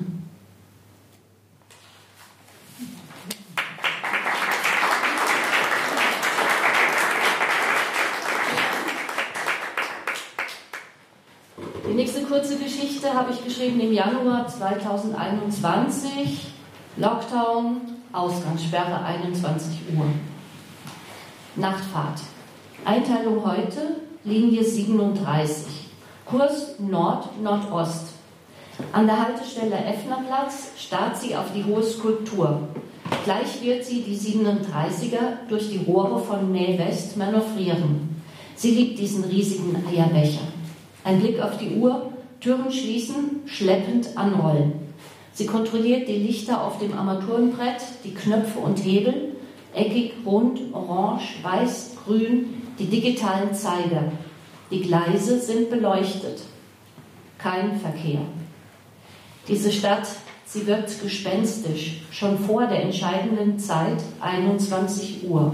Die nächste kurze Geschichte habe ich geschrieben im Januar 2021. Lockdown, Ausgangssperre 21 Uhr. Nachtfahrt. Einteilung heute, Linie 37. Kurs Nord-Nordost. An der Haltestelle Effnerplatz starrt sie auf die hohe Skulptur. Gleich wird sie die 37er durch die Rohre von May West manövrieren. Sie liebt diesen riesigen Eierbecher. Ein Blick auf die Uhr, Türen schließen, schleppend anrollen. Sie kontrolliert die Lichter auf dem Armaturenbrett, die Knöpfe und Hebel, eckig, rund, orange, weiß, grün, die digitalen Zeiger. Die Gleise sind beleuchtet. Kein Verkehr. Diese Stadt, sie wirkt gespenstisch, schon vor der entscheidenden Zeit, 21 Uhr.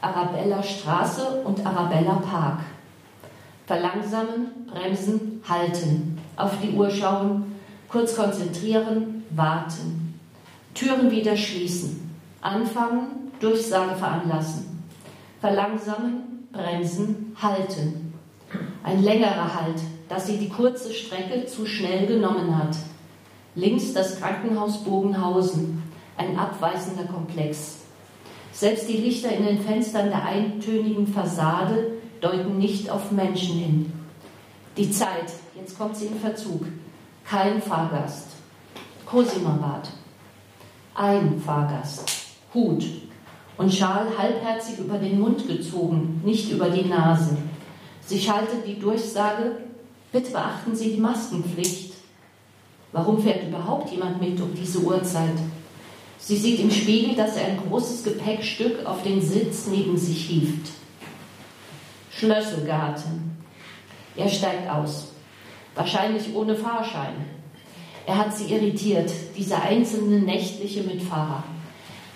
Arabella Straße und Arabella Park. Verlangsamen, bremsen, halten. Auf die Uhr schauen, kurz konzentrieren, warten. Türen wieder schließen. Anfangen, Durchsage veranlassen. Verlangsamen, bremsen, halten. Ein längerer Halt, dass sie die kurze Strecke zu schnell genommen hat. Links das Krankenhaus Bogenhausen, ein abweisender Komplex. Selbst die Lichter in den Fenstern der eintönigen Fassade deuten nicht auf Menschen hin. Die Zeit, jetzt kommt sie in Verzug. Kein Fahrgast. Cosimerbad. Ein Fahrgast. Hut und Schal halbherzig über den Mund gezogen, nicht über die Nase. Sie schaltet die Durchsage, bitte beachten Sie die Maskenpflicht. Warum fährt überhaupt jemand mit um diese Uhrzeit? Sie sieht im Spiegel, dass er ein großes Gepäckstück auf den Sitz neben sich hieft. Schlösselgarten. Er steigt aus. Wahrscheinlich ohne Fahrschein. Er hat sie irritiert, dieser einzelne nächtliche Mitfahrer.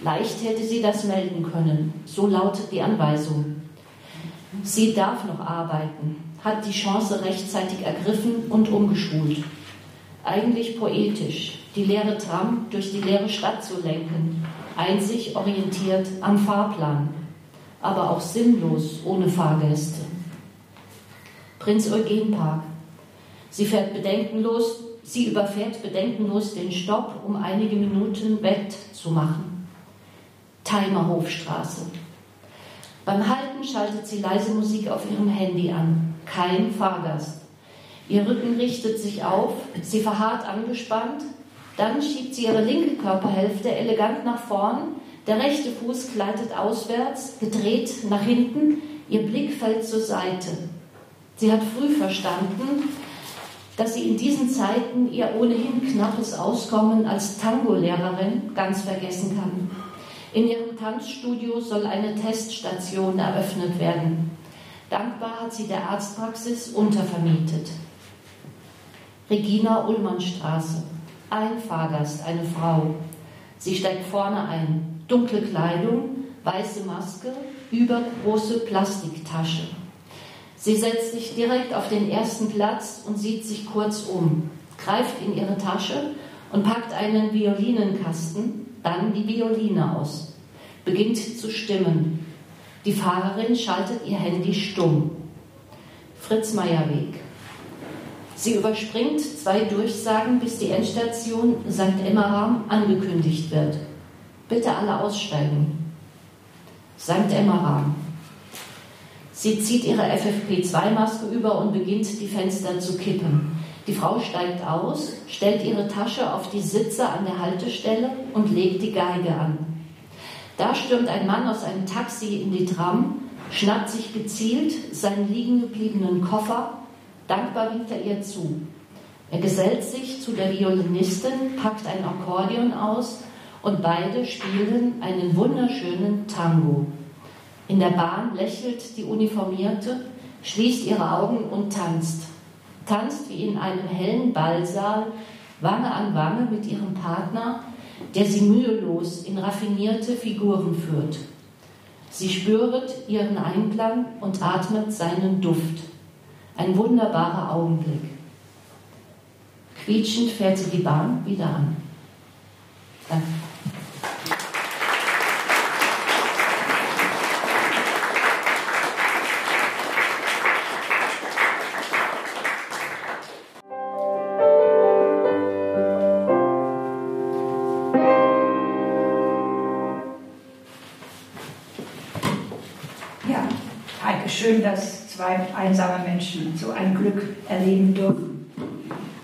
Leicht hätte sie das melden können. So lautet die Anweisung. Sie darf noch arbeiten, hat die Chance rechtzeitig ergriffen und umgeschult. Eigentlich poetisch, die leere Tram durch die leere Stadt zu lenken, einzig orientiert am Fahrplan, aber auch sinnlos ohne Fahrgäste. Prinz Eugen Park. Sie fährt bedenkenlos, sie überfährt bedenkenlos den Stopp, um einige Minuten Bett zu machen. Timer Hofstraße. Beim Halten schaltet sie leise Musik auf ihrem Handy an. Kein Fahrgast. Ihr Rücken richtet sich auf, sie verharrt angespannt, dann schiebt sie ihre linke Körperhälfte elegant nach vorn, der rechte Fuß gleitet auswärts, gedreht nach hinten, ihr Blick fällt zur Seite. Sie hat früh verstanden, dass sie in diesen Zeiten ihr ohnehin knappes Auskommen als Tango-Lehrerin ganz vergessen kann. In ihrem Tanzstudio soll eine Teststation eröffnet werden. Dankbar hat sie der Arztpraxis untervermietet. Regina Ullmannstraße. Ein Fahrgast, eine Frau. Sie steigt vorne ein. Dunkle Kleidung, weiße Maske, übergroße Plastiktasche. Sie setzt sich direkt auf den ersten Platz und sieht sich kurz um, greift in ihre Tasche und packt einen Violinenkasten, dann die Violine aus, beginnt zu stimmen. Die Fahrerin schaltet ihr Handy stumm. Fritz Meierweg. Sie überspringt zwei Durchsagen, bis die Endstation St. Emmeram angekündigt wird. Bitte alle aussteigen. St. Emmeram. Sie zieht ihre FFP2-Maske über und beginnt, die Fenster zu kippen. Die Frau steigt aus, stellt ihre Tasche auf die Sitze an der Haltestelle und legt die Geige an. Da stürmt ein Mann aus einem Taxi in die Tram, schnappt sich gezielt seinen liegen gebliebenen Koffer. Dankbar winkt er ihr zu. Er gesellt sich zu der Violinistin, packt ein Akkordeon aus und beide spielen einen wunderschönen Tango. In der Bahn lächelt die Uniformierte, schließt ihre Augen und tanzt. Tanzt wie in einem hellen Ballsaal, Wange an Wange mit ihrem Partner, der sie mühelos in raffinierte Figuren führt. Sie spüret ihren Einklang und atmet seinen Duft. Ein wunderbarer Augenblick. Quietschend fährt sie die Bahn wieder an. Danke. Zwei einsame Menschen so ein Glück erleben dürfen.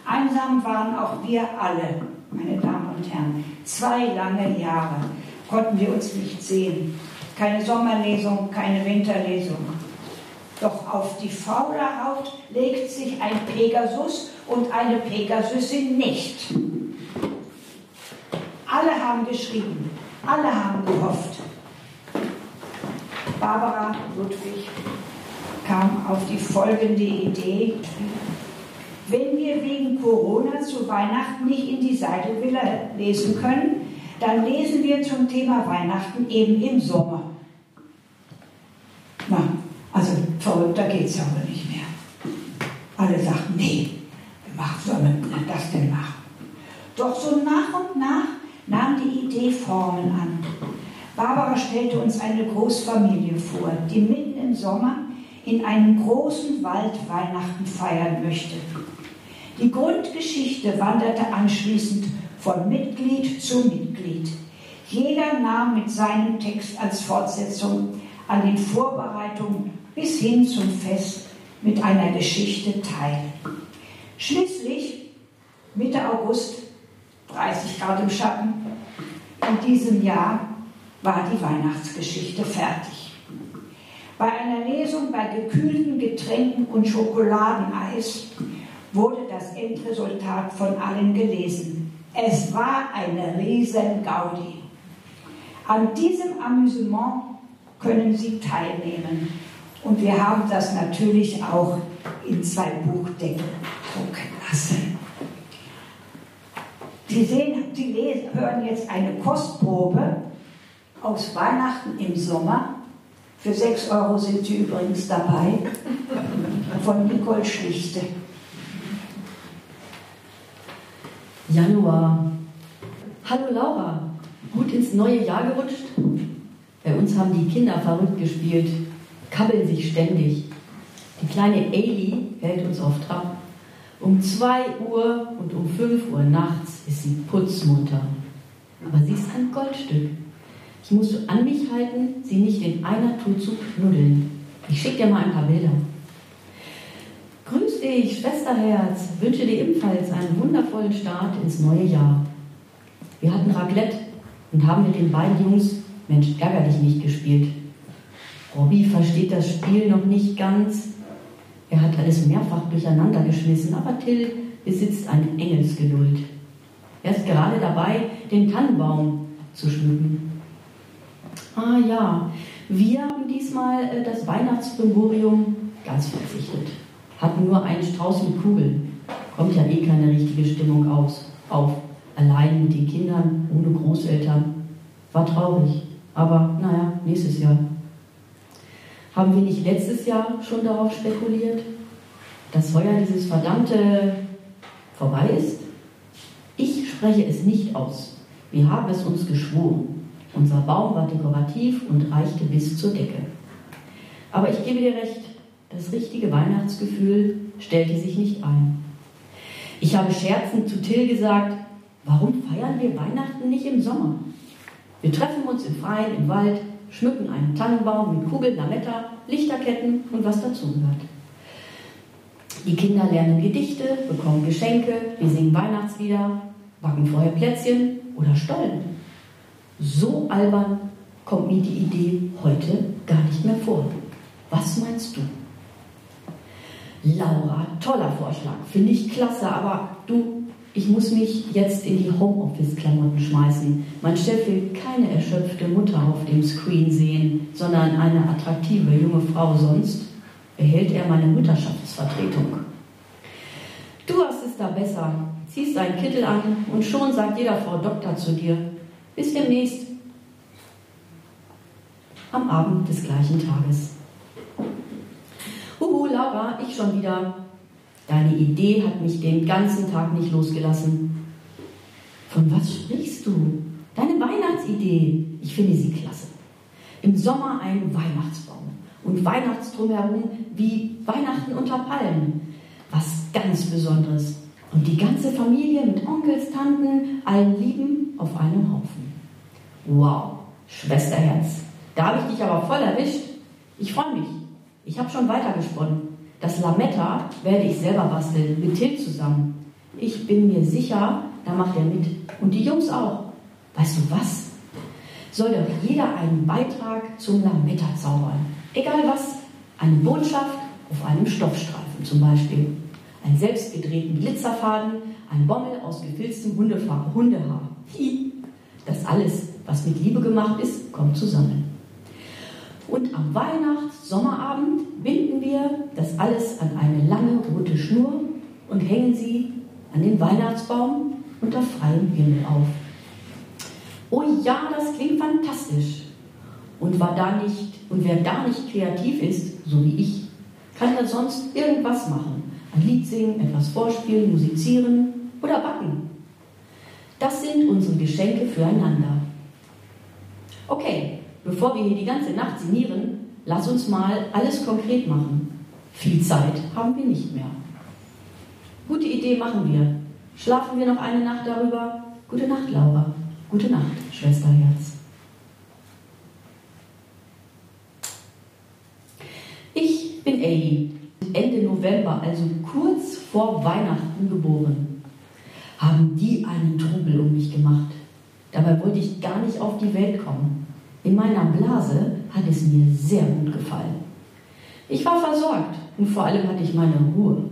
Einsam waren auch wir alle, meine Damen und Herren. Zwei lange Jahre konnten wir uns nicht sehen. Keine Sommerlesung, keine Winterlesung. Doch auf die faule Haut legt sich ein Pegasus und eine Pegasussin nicht. Alle haben geschrieben, alle haben gehofft. Barbara Ludwig kam auf die folgende Idee. Wenn wir wegen Corona zu Weihnachten nicht in die Seidelvilla lesen können, dann lesen wir zum Thema Weihnachten eben im Sommer. Na, also verrückter geht es ja wohl nicht mehr. Alle sagten, nee, was soll man das denn machen? Doch so nach und nach nahm die Idee Formen an. Barbara stellte uns eine Großfamilie vor, die mitten im Sommer in einem großen Wald Weihnachten feiern möchte. Die Grundgeschichte wanderte anschließend von Mitglied zu Mitglied. Jeder nahm mit seinem Text als Fortsetzung an den Vorbereitungen bis hin zum Fest mit einer Geschichte teil. Schließlich, Mitte August, 30 Grad im Schatten, in diesem Jahr war die Weihnachtsgeschichte fertig. Bei einer Lesung bei gekühlten Getränken und Schokoladeneis wurde das Endresultat von allen gelesen. Es war eine riesen Gaudi. An diesem Amüsement können Sie teilnehmen. Und wir haben das natürlich auch in zwei Buchdeckel drucken lassen. Sie sehen, Sie hören jetzt eine Kostprobe aus Weihnachten im Sommer. Für 6 Euro sind Sie übrigens dabei. Von Nicole Schlichte. Januar. Hallo Laura, gut ins neue Jahr gerutscht? Bei uns haben die Kinder verrückt gespielt, kabbeln sich ständig. Die kleine Ailey hält uns auf Trab. Um 2 Uhr und um 5 Uhr nachts ist sie putzmunter. Aber sie ist ein Goldstück. Ich muss an mich halten, sie nicht in einer Tour zu knuddeln. Ich schicke dir mal ein paar Bilder. Grüß dich, Schwesterherz. Wünsche dir ebenfalls einen wundervollen Start ins neue Jahr. Wir hatten Raclette und haben mit den beiden Jungs Mensch, ärger dich nicht gespielt. Robby versteht das Spiel noch nicht ganz. Er hat alles mehrfach durcheinander geschmissen, aber Till besitzt eine Engelsgeduld. Er ist gerade dabei, den Tannenbaum zu schmücken. Ah ja, wir haben diesmal äh, das Weihnachtsbrimborium ganz verzichtet. Hatten nur einen Strauß mit Kugeln. Kommt ja eh keine richtige Stimmung aus, auf. Allein mit den Kindern, ohne Großeltern. War traurig. Aber naja, nächstes Jahr. Haben wir nicht letztes Jahr schon darauf spekuliert, dass heuer dieses verdammte vorbei ist? Ich spreche es nicht aus. Wir haben es uns geschworen. Unser Baum war dekorativ und reichte bis zur Decke. Aber ich gebe dir recht, das richtige Weihnachtsgefühl stellte sich nicht ein. Ich habe scherzend zu Till gesagt, warum feiern wir Weihnachten nicht im Sommer? Wir treffen uns im Freien, im Wald, schmücken einen Tannenbaum mit Kugeln, Lametta, Lichterketten und was dazugehört. Die Kinder lernen Gedichte, bekommen Geschenke, wir singen Weihnachtslieder, backen vorher Plätzchen oder Stollen. So albern kommt mir die Idee heute gar nicht mehr vor. Was meinst du? Laura, toller Vorschlag, finde ich klasse, aber du, ich muss mich jetzt in die Homeoffice-Klamotten schmeißen. Mein Chef will keine erschöpfte Mutter auf dem Screen sehen, sondern eine attraktive junge Frau. Sonst behält er meine Mutterschaftsvertretung. Du hast es da besser. Ziehst deinen Kittel an und schon sagt jeder Frau Doktor zu dir, bis demnächst. Am Abend des gleichen Tages. Huhu, Laura, ich schon wieder. Deine Idee hat mich den ganzen Tag nicht losgelassen. Von was sprichst du? Deine Weihnachtsidee. Ich finde sie klasse. Im Sommer ein Weihnachtsbaum und Weihnachtsdrumherum wie Weihnachten unter Palmen. Was ganz Besonderes. Und die ganze Familie mit Onkels, Tanten, allen Lieben auf einem Haufen. Wow, Schwesterherz. Da habe ich dich aber voll erwischt. Ich freue mich. Ich habe schon weitergesponnen. Das Lametta werde ich selber basteln, mit Till zusammen. Ich bin mir sicher, da macht er mit. Und die Jungs auch. Weißt du was? Soll doch jeder einen Beitrag zum Lametta zaubern. Egal was. Eine Botschaft auf einem Stoffstreifen zum Beispiel. Ein selbstgedrehten Glitzerfaden, ein Bommel aus gefilztem Hundefahr Hundehaar. Hi. Das alles, was mit Liebe gemacht ist, kommt zusammen. Und am Weihnachts-Sommerabend binden wir das alles an eine lange rote Schnur und hängen sie an den Weihnachtsbaum unter freiem Himmel auf. Oh ja, das klingt fantastisch. Und, war da nicht, und wer da nicht kreativ ist, so wie ich, kann ja sonst irgendwas machen. Ein Lied singen, etwas vorspielen, musizieren oder backen. Das sind unsere Geschenke füreinander. Okay, bevor wir hier die ganze Nacht sinnieren, lass uns mal alles konkret machen. Viel Zeit haben wir nicht mehr. Gute Idee machen wir. Schlafen wir noch eine Nacht darüber? Gute Nacht, Laura. Gute Nacht, Schwesterherz. Ich bin Amy, Ende November, also kurz vor Weihnachten geboren. Haben die einen Trubel um mich gemacht. Dabei wollte ich gar nicht auf die Welt kommen. In meiner Blase hat es mir sehr gut gefallen. Ich war versorgt und vor allem hatte ich meine Ruhe.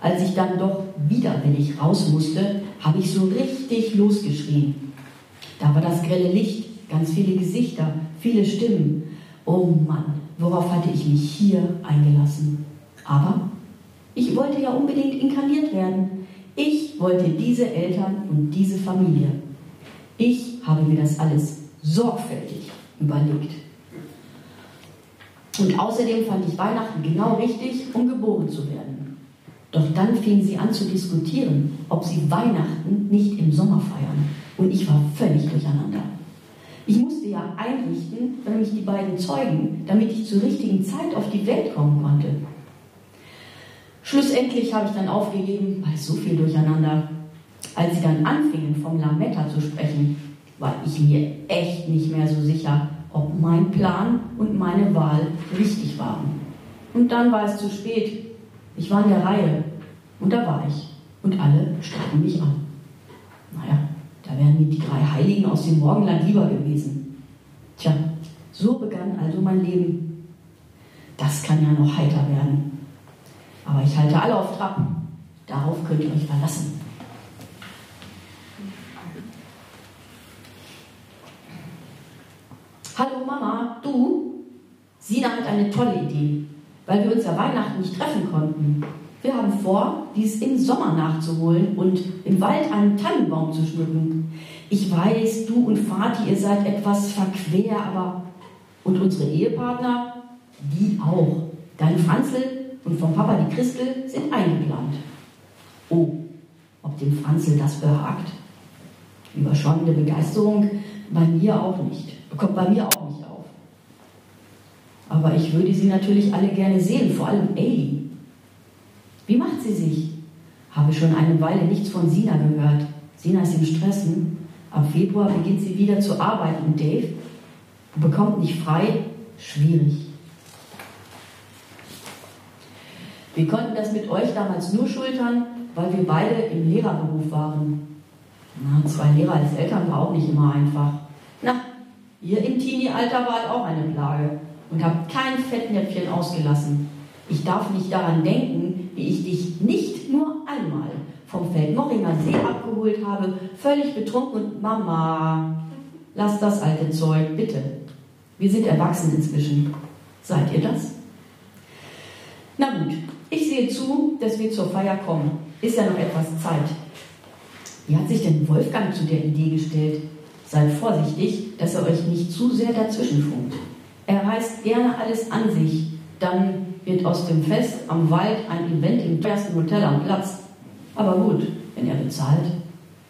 Als ich dann doch widerwillig raus musste, habe ich so richtig losgeschrien. Da war das grelle Licht, ganz viele Gesichter, viele Stimmen. Oh Mann, worauf hatte ich mich hier eingelassen? Aber ich wollte ja unbedingt inkarniert werden. Ich wollte diese Eltern und diese Familie. Ich habe mir das alles sorgfältig überlegt. Und außerdem fand ich Weihnachten genau richtig, um geboren zu werden. Doch dann fingen sie an zu diskutieren, ob sie Weihnachten nicht im Sommer feiern. Und ich war völlig durcheinander. Ich musste ja einrichten, für mich die beiden zeugen, damit ich zur richtigen Zeit auf die Welt kommen konnte. Schlussendlich habe ich dann aufgegeben, weil so viel durcheinander. Als sie dann anfingen, vom Lametta zu sprechen, war ich mir echt nicht mehr so sicher, ob mein Plan und meine Wahl richtig waren. Und dann war es zu spät. Ich war in der Reihe. Und da war ich. Und alle starrten mich an. Naja, da wären mir die drei Heiligen aus dem Morgenland lieber gewesen. Tja, so begann also mein Leben. Das kann ja noch heiter werden. Aber ich halte alle auf Trab. Darauf könnt ihr euch verlassen. Hallo Mama, du? Sina hat eine tolle Idee, weil wir uns ja Weihnachten nicht treffen konnten. Wir haben vor, dies im Sommer nachzuholen und im Wald einen Tannenbaum zu schmücken. Ich weiß, du und Vati, ihr seid etwas verquer, aber. Und unsere Ehepartner? Die auch. Dein Franzl und vom Papa die Christel sind eingeplant. Oh, ob dem Franzl das behagt? Überschäumende Begeisterung bei mir auch nicht. Kommt bei mir auch nicht auf. Aber ich würde sie natürlich alle gerne sehen, vor allem Ailey. Wie macht sie sich? Habe schon eine Weile nichts von Sina gehört. Sina ist im Stressen. Ab Februar beginnt sie wieder zu arbeiten und Dave bekommt nicht frei. Schwierig. Wir konnten das mit euch damals nur schultern, weil wir beide im Lehrerberuf waren. Na, zwei Lehrer als Eltern war auch nicht immer einfach. Na, ihr im Teenie-Alter wart auch eine Plage und habt kein Fettnäpfchen ausgelassen. Ich darf nicht daran denken, wie ich dich nicht nur einmal vom Feldmochinger See abgeholt habe, völlig betrunken und Mama, lass das alte Zeug, bitte. Wir sind erwachsen inzwischen. Seid ihr das? Na gut, ich sehe zu, dass wir zur Feier kommen. Ist ja noch etwas Zeit. Wie hat sich denn Wolfgang zu der Idee gestellt? Seid vorsichtig, dass er euch nicht zu sehr dazwischenfunkt. Er reißt gerne alles an sich. Dann wird aus dem Fest am Wald ein Event im ersten Hotel am Platz. Aber gut, wenn er bezahlt.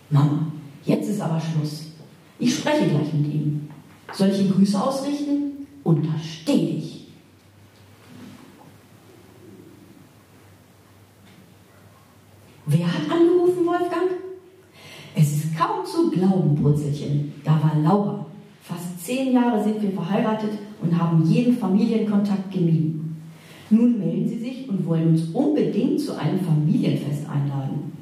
Mama, jetzt ist aber Schluss. Ich spreche gleich mit ihm. Soll ich ihm Grüße ausrichten? Untersteh dich. Wer hat angerufen, Wolfgang? Kaum zu glauben, Brutzelchen. Da war Laura. Fast zehn Jahre sind wir verheiratet und haben jeden Familienkontakt gemieden. Nun melden Sie sich und wollen uns unbedingt zu einem Familienfest einladen.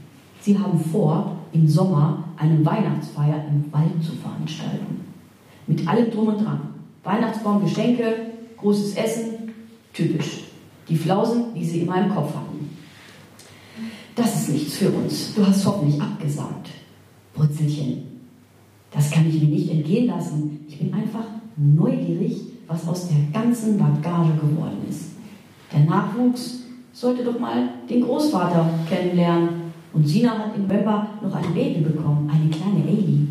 Sie haben vor, im Sommer eine Weihnachtsfeier im Wald zu veranstalten. Mit allem drum und dran. Weihnachtsbaum, Geschenke, großes Essen, typisch. Die Flausen, die Sie immer im Kopf hatten. Das ist nichts für uns. Du hast hoffentlich abgesagt. Brutzelchen. Das kann ich mir nicht entgehen lassen. Ich bin einfach neugierig, was aus der ganzen Bagage geworden ist. Der Nachwuchs sollte doch mal den Großvater kennenlernen. Und Sina hat im November noch ein Baby bekommen, eine kleine Ellie.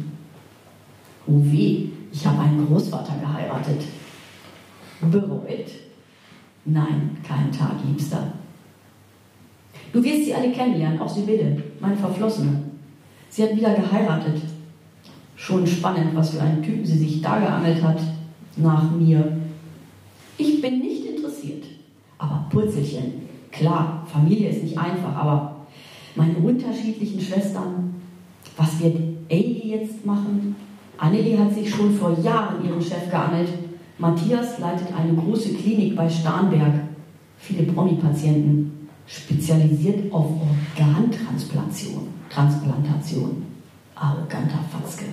Oh weh, ich habe einen Großvater geheiratet. Bereut? Nein, kein Tag, Liebster. Du wirst sie alle kennenlernen, auch Sibylle, meine Verflossene. Sie hat wieder geheiratet. Schon spannend, was für einen Typen sie sich da geangelt hat. Nach mir. Ich bin nicht interessiert. Aber Purzelchen, klar, Familie ist nicht einfach, aber meine unterschiedlichen Schwestern, was wird Ailey jetzt machen? Annelie hat sich schon vor Jahren ihren Chef geangelt. Matthias leitet eine große Klinik bei Starnberg. Viele Promi-Patienten, spezialisiert auf Organtransplantation. Transplantation. Arroganter Fatzke.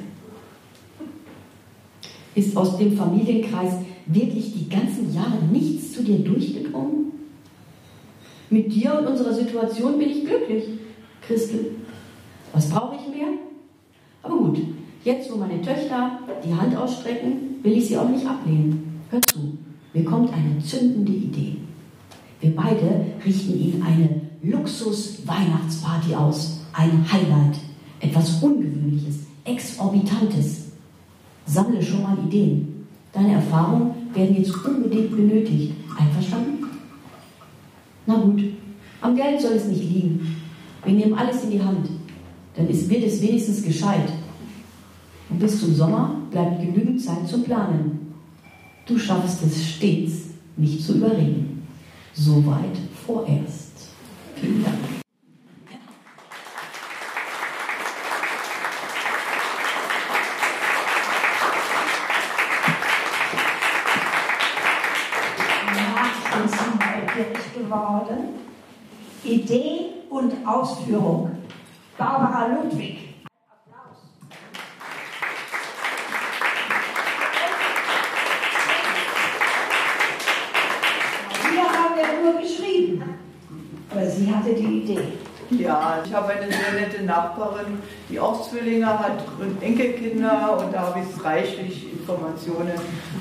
Ist aus dem Familienkreis wirklich die ganzen Jahre nichts zu dir durchgedrungen? Mit dir und unserer Situation bin ich glücklich, Christel. Was brauche ich mehr? Aber gut, jetzt wo meine Töchter die Hand ausstrecken, will ich sie auch nicht ablehnen. Hör zu, mir kommt eine zündende Idee. Wir beide richten Ihnen eine Luxus-Weihnachtsparty aus. Ein Highlight. Etwas Ungewöhnliches, Exorbitantes. Sammle schon mal Ideen. Deine Erfahrungen werden jetzt unbedingt benötigt. Einverstanden? Na gut, am Geld soll es nicht liegen. Wir nehmen alles in die Hand. Dann ist, wird es wenigstens gescheit. Und bis zum Sommer bleibt genügend Zeit zum Planen. Du schaffst es stets, mich zu überreden. Soweit vorerst. Vielen Dank. geworden. Idee und Ausführung. Barbara Ludwig. Wir haben ja nur geschrieben, aber sie hatte die Idee. Ja, ich habe eine sehr nette Nachbarin, die auch Zwillinge hat und Enkelkinder und da habe ich reichlich Informationen.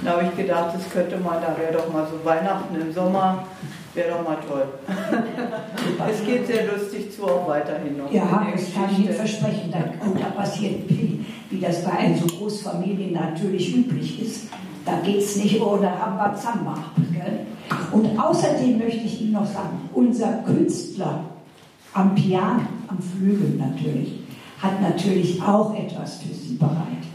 Da habe ich gedacht, das könnte man, da wäre doch mal so Weihnachten im Sommer, wäre doch mal toll. es geht sehr lustig zu, auch weiterhin noch. Ja, das kann ich Ihnen versprechen. Da, und da passiert viel, wie das bei einer so Großfamilie natürlich üblich ist. Da geht es nicht ohne Rambazamba. Und außerdem möchte ich Ihnen noch sagen, unser Künstler am Piano, am Flügel natürlich, hat natürlich auch etwas für Sie bereit.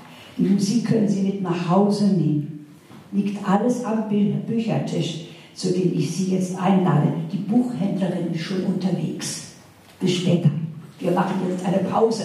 Die Musik können Sie mit nach Hause nehmen. Liegt alles am Büchertisch, zu dem ich Sie jetzt einlade. Die Buchhändlerin ist schon unterwegs. Bis später. Wir machen jetzt eine Pause.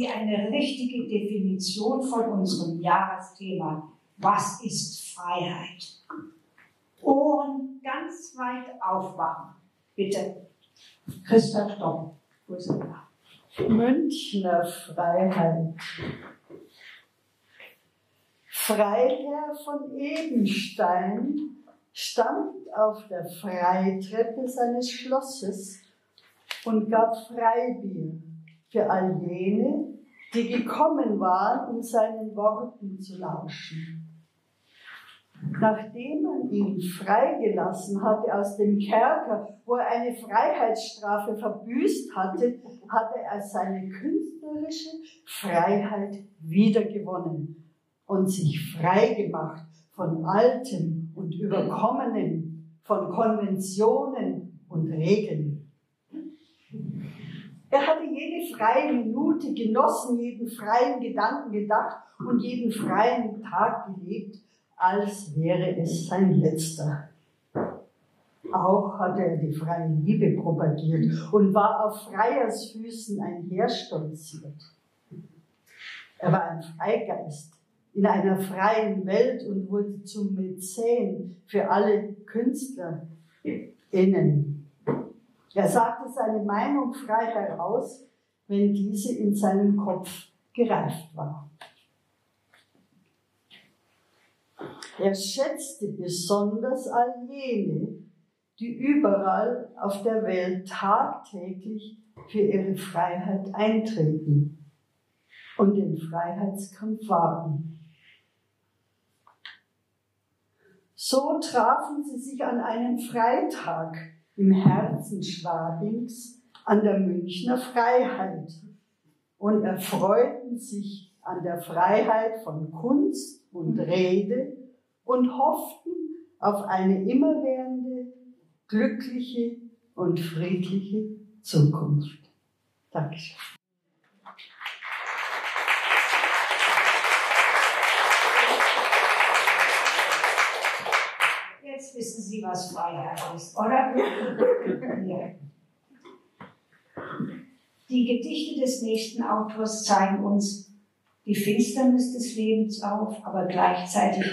Sie eine richtige Definition von unserem Jahresthema. Was ist Freiheit? Ohren ganz weit aufmachen. Bitte. Christa da? Münchner Freiheit. Freiherr von Ebenstein stand auf der Freitreppe seines Schlosses und gab Freibier für all jene, die gekommen waren, um seinen Worten zu lauschen. Nachdem man ihn freigelassen hatte aus dem Kerker, wo er eine Freiheitsstrafe verbüßt hatte, hatte er seine künstlerische Freiheit wiedergewonnen und sich frei gemacht von Altem und Überkommenen, von Konventionen und Regeln. Er hatte jede freie Minute genossen, jeden freien Gedanken gedacht und jeden freien Tag gelebt, als wäre es sein letzter. Auch hatte er die freie Liebe propagiert und war auf Freiers Füßen einherstolziert. Er war ein Freigeist in einer freien Welt und wurde zum Mäzen für alle KünstlerInnen. Er sagte seine Meinung frei heraus, wenn diese in seinem Kopf gereift war. Er schätzte besonders all jene, die überall auf der Welt tagtäglich für ihre Freiheit eintreten und den Freiheitskampf wagen. So trafen sie sich an einem Freitag im Herzen Schwabings an der Münchner Freiheit und erfreuten sich an der Freiheit von Kunst und Rede und hofften auf eine immerwährende, glückliche und friedliche Zukunft. Dankeschön. Jetzt wissen Sie, was Freiheit ist, oder? ja. Die Gedichte des nächsten Autors zeigen uns die Finsternis des Lebens auf, aber gleichzeitig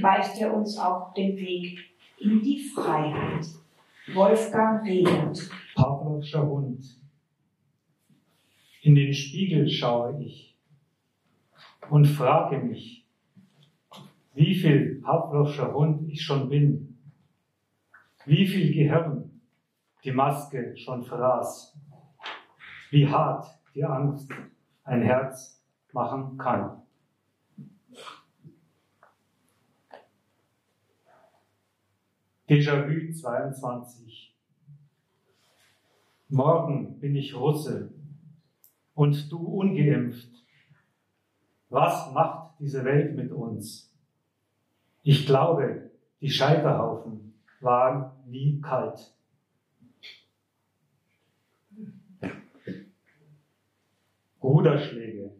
weist er uns auch den Weg in die Freiheit. Wolfgang Regert. Pavlovscher Hund. In den Spiegel schaue ich und frage mich, wie viel Pavlovscher Hund ich schon bin, wie viel Gehirn die Maske schon fraß, wie hart die Angst ein Herz machen kann. Déjà-vu 22. Morgen bin ich Russe und du ungeimpft. Was macht diese Welt mit uns? Ich glaube, die Scheiterhaufen waren nie kalt. Ruderschläge.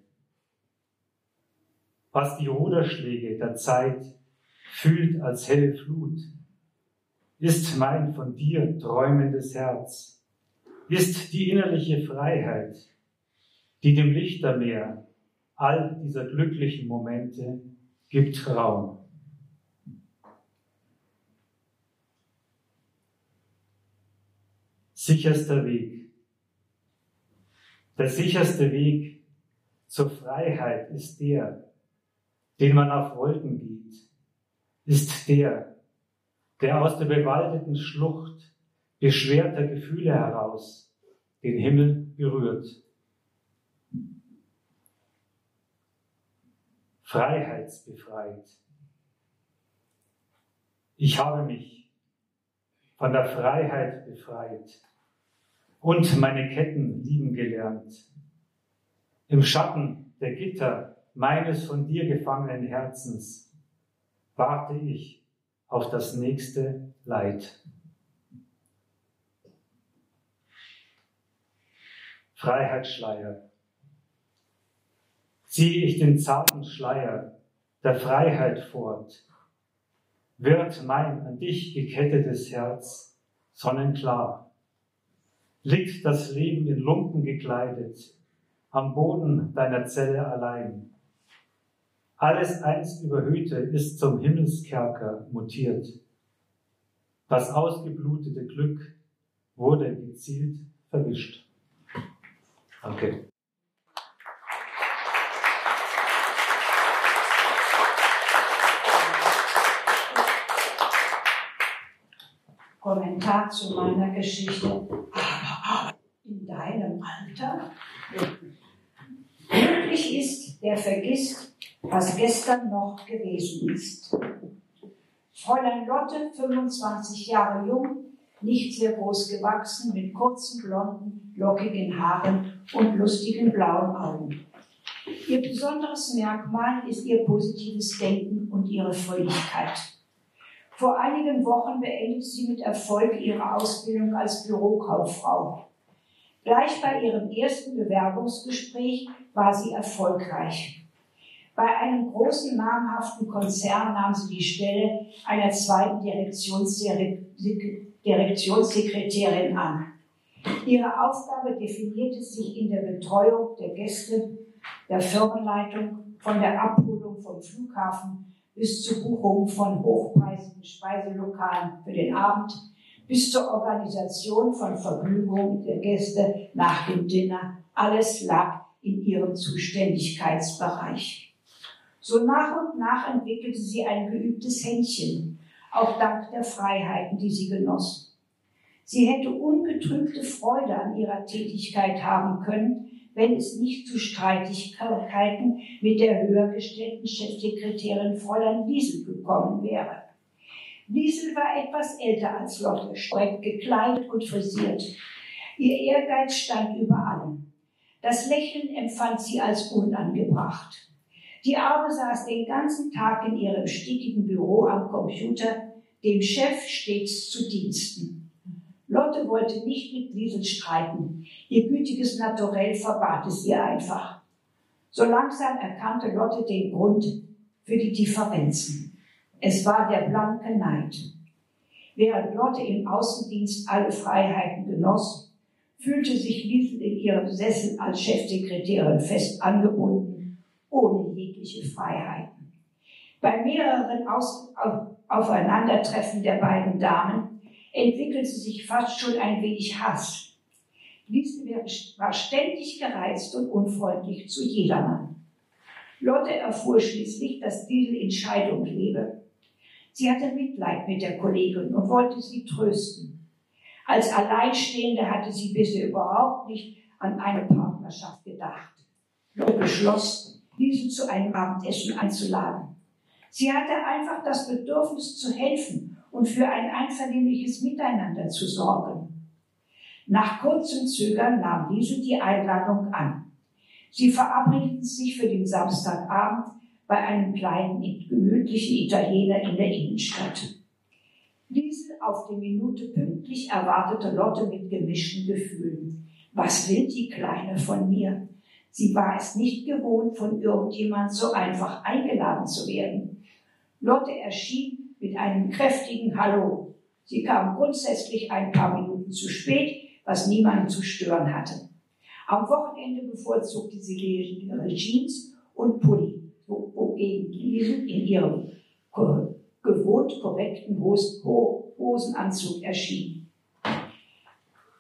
Was die Ruderschläge der Zeit fühlt als helle Flut, ist mein von dir träumendes Herz, ist die innerliche Freiheit, die dem Lichtermeer all dieser glücklichen Momente gibt Raum. Sicherster Weg. Der sicherste Weg zur Freiheit ist der, den man auf Wolken geht, ist der, der aus der bewaldeten Schlucht beschwerter Gefühle heraus den Himmel berührt. Freiheitsbefreit. Ich habe mich von der Freiheit befreit und meine Ketten lieben gelernt. Im Schatten der Gitter meines von dir gefangenen Herzens warte ich auf das nächste Leid. Freiheitsschleier. Ziehe ich den zarten Schleier der Freiheit fort, wird mein an dich gekettetes Herz sonnenklar. Liegt das Leben in Lumpen gekleidet, am Boden deiner Zelle allein. Alles einst Überhöhte ist zum Himmelskerker mutiert. Das ausgeblutete Glück wurde gezielt verwischt. Danke. Kommentar zu meiner Geschichte. In deinem Alter? Glücklich ist, der vergisst, was gestern noch gewesen ist. Fräulein Lotte, 25 Jahre jung, nicht sehr groß gewachsen, mit kurzen, blonden, lockigen Haaren und lustigen blauen Augen. Ihr besonderes Merkmal ist ihr positives Denken und ihre Fröhlichkeit. Vor einigen Wochen beendete sie mit Erfolg ihre Ausbildung als Bürokauffrau. Gleich bei ihrem ersten Bewerbungsgespräch war sie erfolgreich. Bei einem großen namhaften Konzern nahm sie die Stelle einer zweiten Direktionssekretärin an. Ihre Aufgabe definierte sich in der Betreuung der Gäste, der Firmenleitung, von der Abholung vom Flughafen bis zur Buchung von hochpreisigen Speiselokalen für den Abend, bis zur Organisation von Vergnügungen der Gäste nach dem Dinner. Alles lag in ihrem Zuständigkeitsbereich. So nach und nach entwickelte sie ein geübtes Händchen, auch dank der Freiheiten, die sie genoss. Sie hätte ungetrübte Freude an ihrer Tätigkeit haben können, wenn es nicht zu Streitigkeiten mit der höher gestellten Chefsekretärin Fräulein Wiesel gekommen wäre. Wiesel war etwas älter als Lotte, streng gekleidet und frisiert. Ihr Ehrgeiz stand über allem. Das Lächeln empfand sie als unangebracht. Die Arme saß den ganzen Tag in ihrem stickigen Büro am Computer, dem Chef stets zu Diensten. Lotte wollte nicht mit Liesel streiten. Ihr gütiges Naturell verbat es ihr einfach. So langsam erkannte Lotte den Grund für die Differenzen. Es war der blanke Neid. Während Lotte im Außendienst alle Freiheiten genoss, fühlte sich Liesel in ihrem Sessel als Chefsekretärin fest angebunden, ohne jegliche Freiheiten. Bei mehreren Aus Aufeinandertreffen der beiden Damen entwickelte sich fast schon ein wenig Hass. Liesel war ständig gereizt und unfreundlich zu jedermann. Lotte erfuhr schließlich, dass Liesel in Scheidung lebe. Sie hatte Mitleid mit der Kollegin und wollte sie trösten. Als Alleinstehende hatte sie bisher überhaupt nicht an eine Partnerschaft gedacht. Lotte beschloss, Liesel zu einem Abendessen einzuladen. Sie hatte einfach das Bedürfnis zu helfen und für ein einvernehmliches Miteinander zu sorgen. Nach kurzem Zögern nahm Liesel die Einladung an. Sie verabredeten sich für den Samstagabend bei einem kleinen, gemütlichen Italiener in der Innenstadt. Liesel auf die Minute pünktlich erwartete Lotte mit gemischten Gefühlen. Was will die Kleine von mir? Sie war es nicht gewohnt, von irgendjemand so einfach eingeladen zu werden. Lotte erschien mit einem kräftigen Hallo. Sie kam grundsätzlich ein paar Minuten zu spät, was niemanden zu stören hatte. Am Wochenende bevorzugte sie ihre Jeans und Pulli, wogegen Liesel in ihrem gewohnt korrekten Hosenanzug erschien.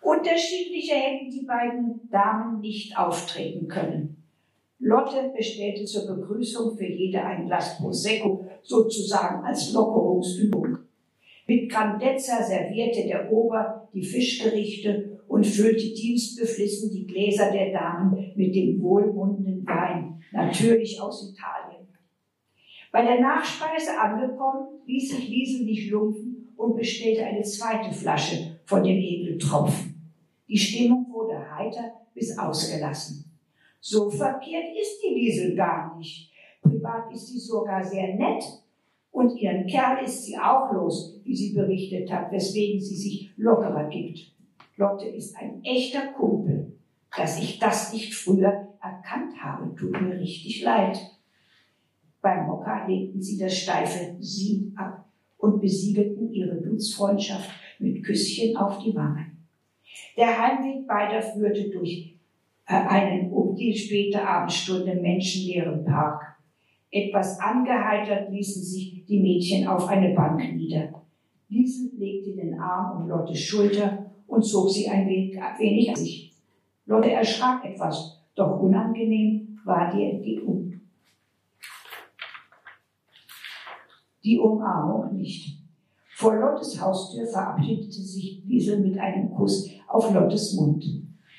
Unterschiedlicher hätten die beiden Damen nicht auftreten können. Lotte bestellte zur Begrüßung für jede ein Glas Prosecco, sozusagen als Lockerungsübung. Mit Grandezza servierte der Ober die Fischgerichte und füllte dienstbeflissen die Gläser der Damen mit dem wohlmundenden Wein, natürlich aus Italien. Bei der Nachspeise angekommen, ließ sich Liesel nicht lumpen und bestellte eine zweite Flasche von dem Edeltropfen. Die Stimmung wurde heiter bis ausgelassen. So verkehrt ist die Liesel gar nicht. Privat ist sie sogar sehr nett. Und ihren Kerl ist sie auch los, wie sie berichtet hat, weswegen sie sich lockerer gibt. Lotte ist ein echter Kumpel. Dass ich das nicht früher erkannt habe, tut mir richtig leid. Beim Mokka legten sie das steife Sie ab und besiegelten ihre Dutzfreundschaft mit Küsschen auf die Wangen. Der Heimweg beider führte durch äh, einen um die späte Abendstunde menschenleeren Park. Etwas angeheitert ließen sich die Mädchen auf eine Bank nieder. Liesel legte den Arm um Lottes Schulter und zog sie ein wenig an sich. Lotte erschrak etwas, doch unangenehm war die, die, um, die Umarmung nicht. Vor Lottes Haustür verabschiedete sich Liesel mit einem Kuss auf Lottes Mund.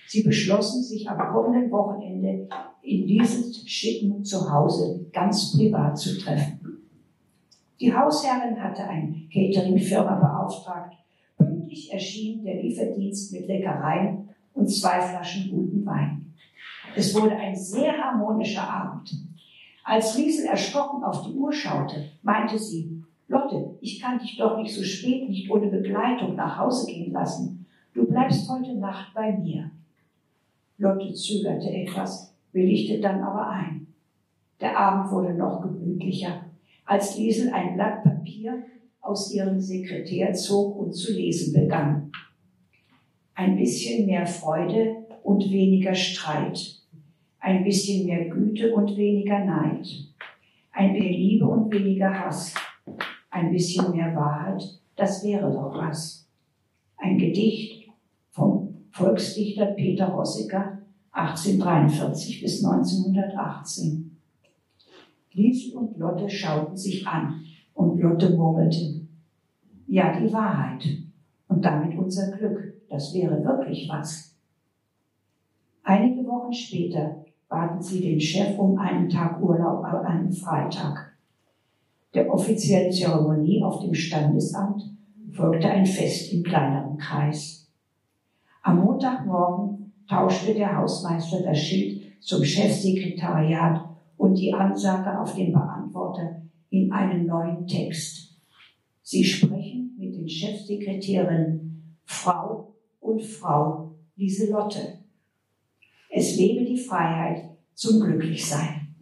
Sie beschlossen, sich am kommenden Wochenende in diesem schicken Zuhause ganz privat zu treffen. Die Hausherrin hatte eine Cateringfirma beauftragt. Pünktlich erschien der Lieferdienst mit Leckereien und zwei Flaschen guten Wein. Es wurde ein sehr harmonischer Abend. Als Liesel erschrocken auf die Uhr schaute, meinte sie, Lotte, ich kann dich doch nicht so spät nicht ohne Begleitung nach Hause gehen lassen. Du bleibst heute Nacht bei mir. Lotte zögerte etwas, willigte dann aber ein. Der Abend wurde noch gemütlicher, als Liesel ein Blatt Papier aus ihrem Sekretär zog und zu lesen begann. Ein bisschen mehr Freude und weniger Streit. Ein bisschen mehr Güte und weniger Neid. Ein mehr Liebe und weniger Hass. Ein bisschen mehr Wahrheit, das wäre doch was. Ein Gedicht vom Volksdichter Peter Rossiger 1843 bis 1918. Liesel und Lotte schauten sich an und Lotte murmelte, ja, die Wahrheit und damit unser Glück, das wäre wirklich was. Einige Wochen später baten sie den Chef um einen Tag Urlaub an einem Freitag. Der offiziellen Zeremonie auf dem Standesamt folgte ein Fest im kleineren Kreis. Am Montagmorgen tauschte der Hausmeister das Schild zum Chefsekretariat und die Ansage auf den Beantworter in einen neuen Text. Sie sprechen mit den Chefsekretärinnen Frau und Frau Lieselotte. Es lebe die Freiheit zum Glücklichsein.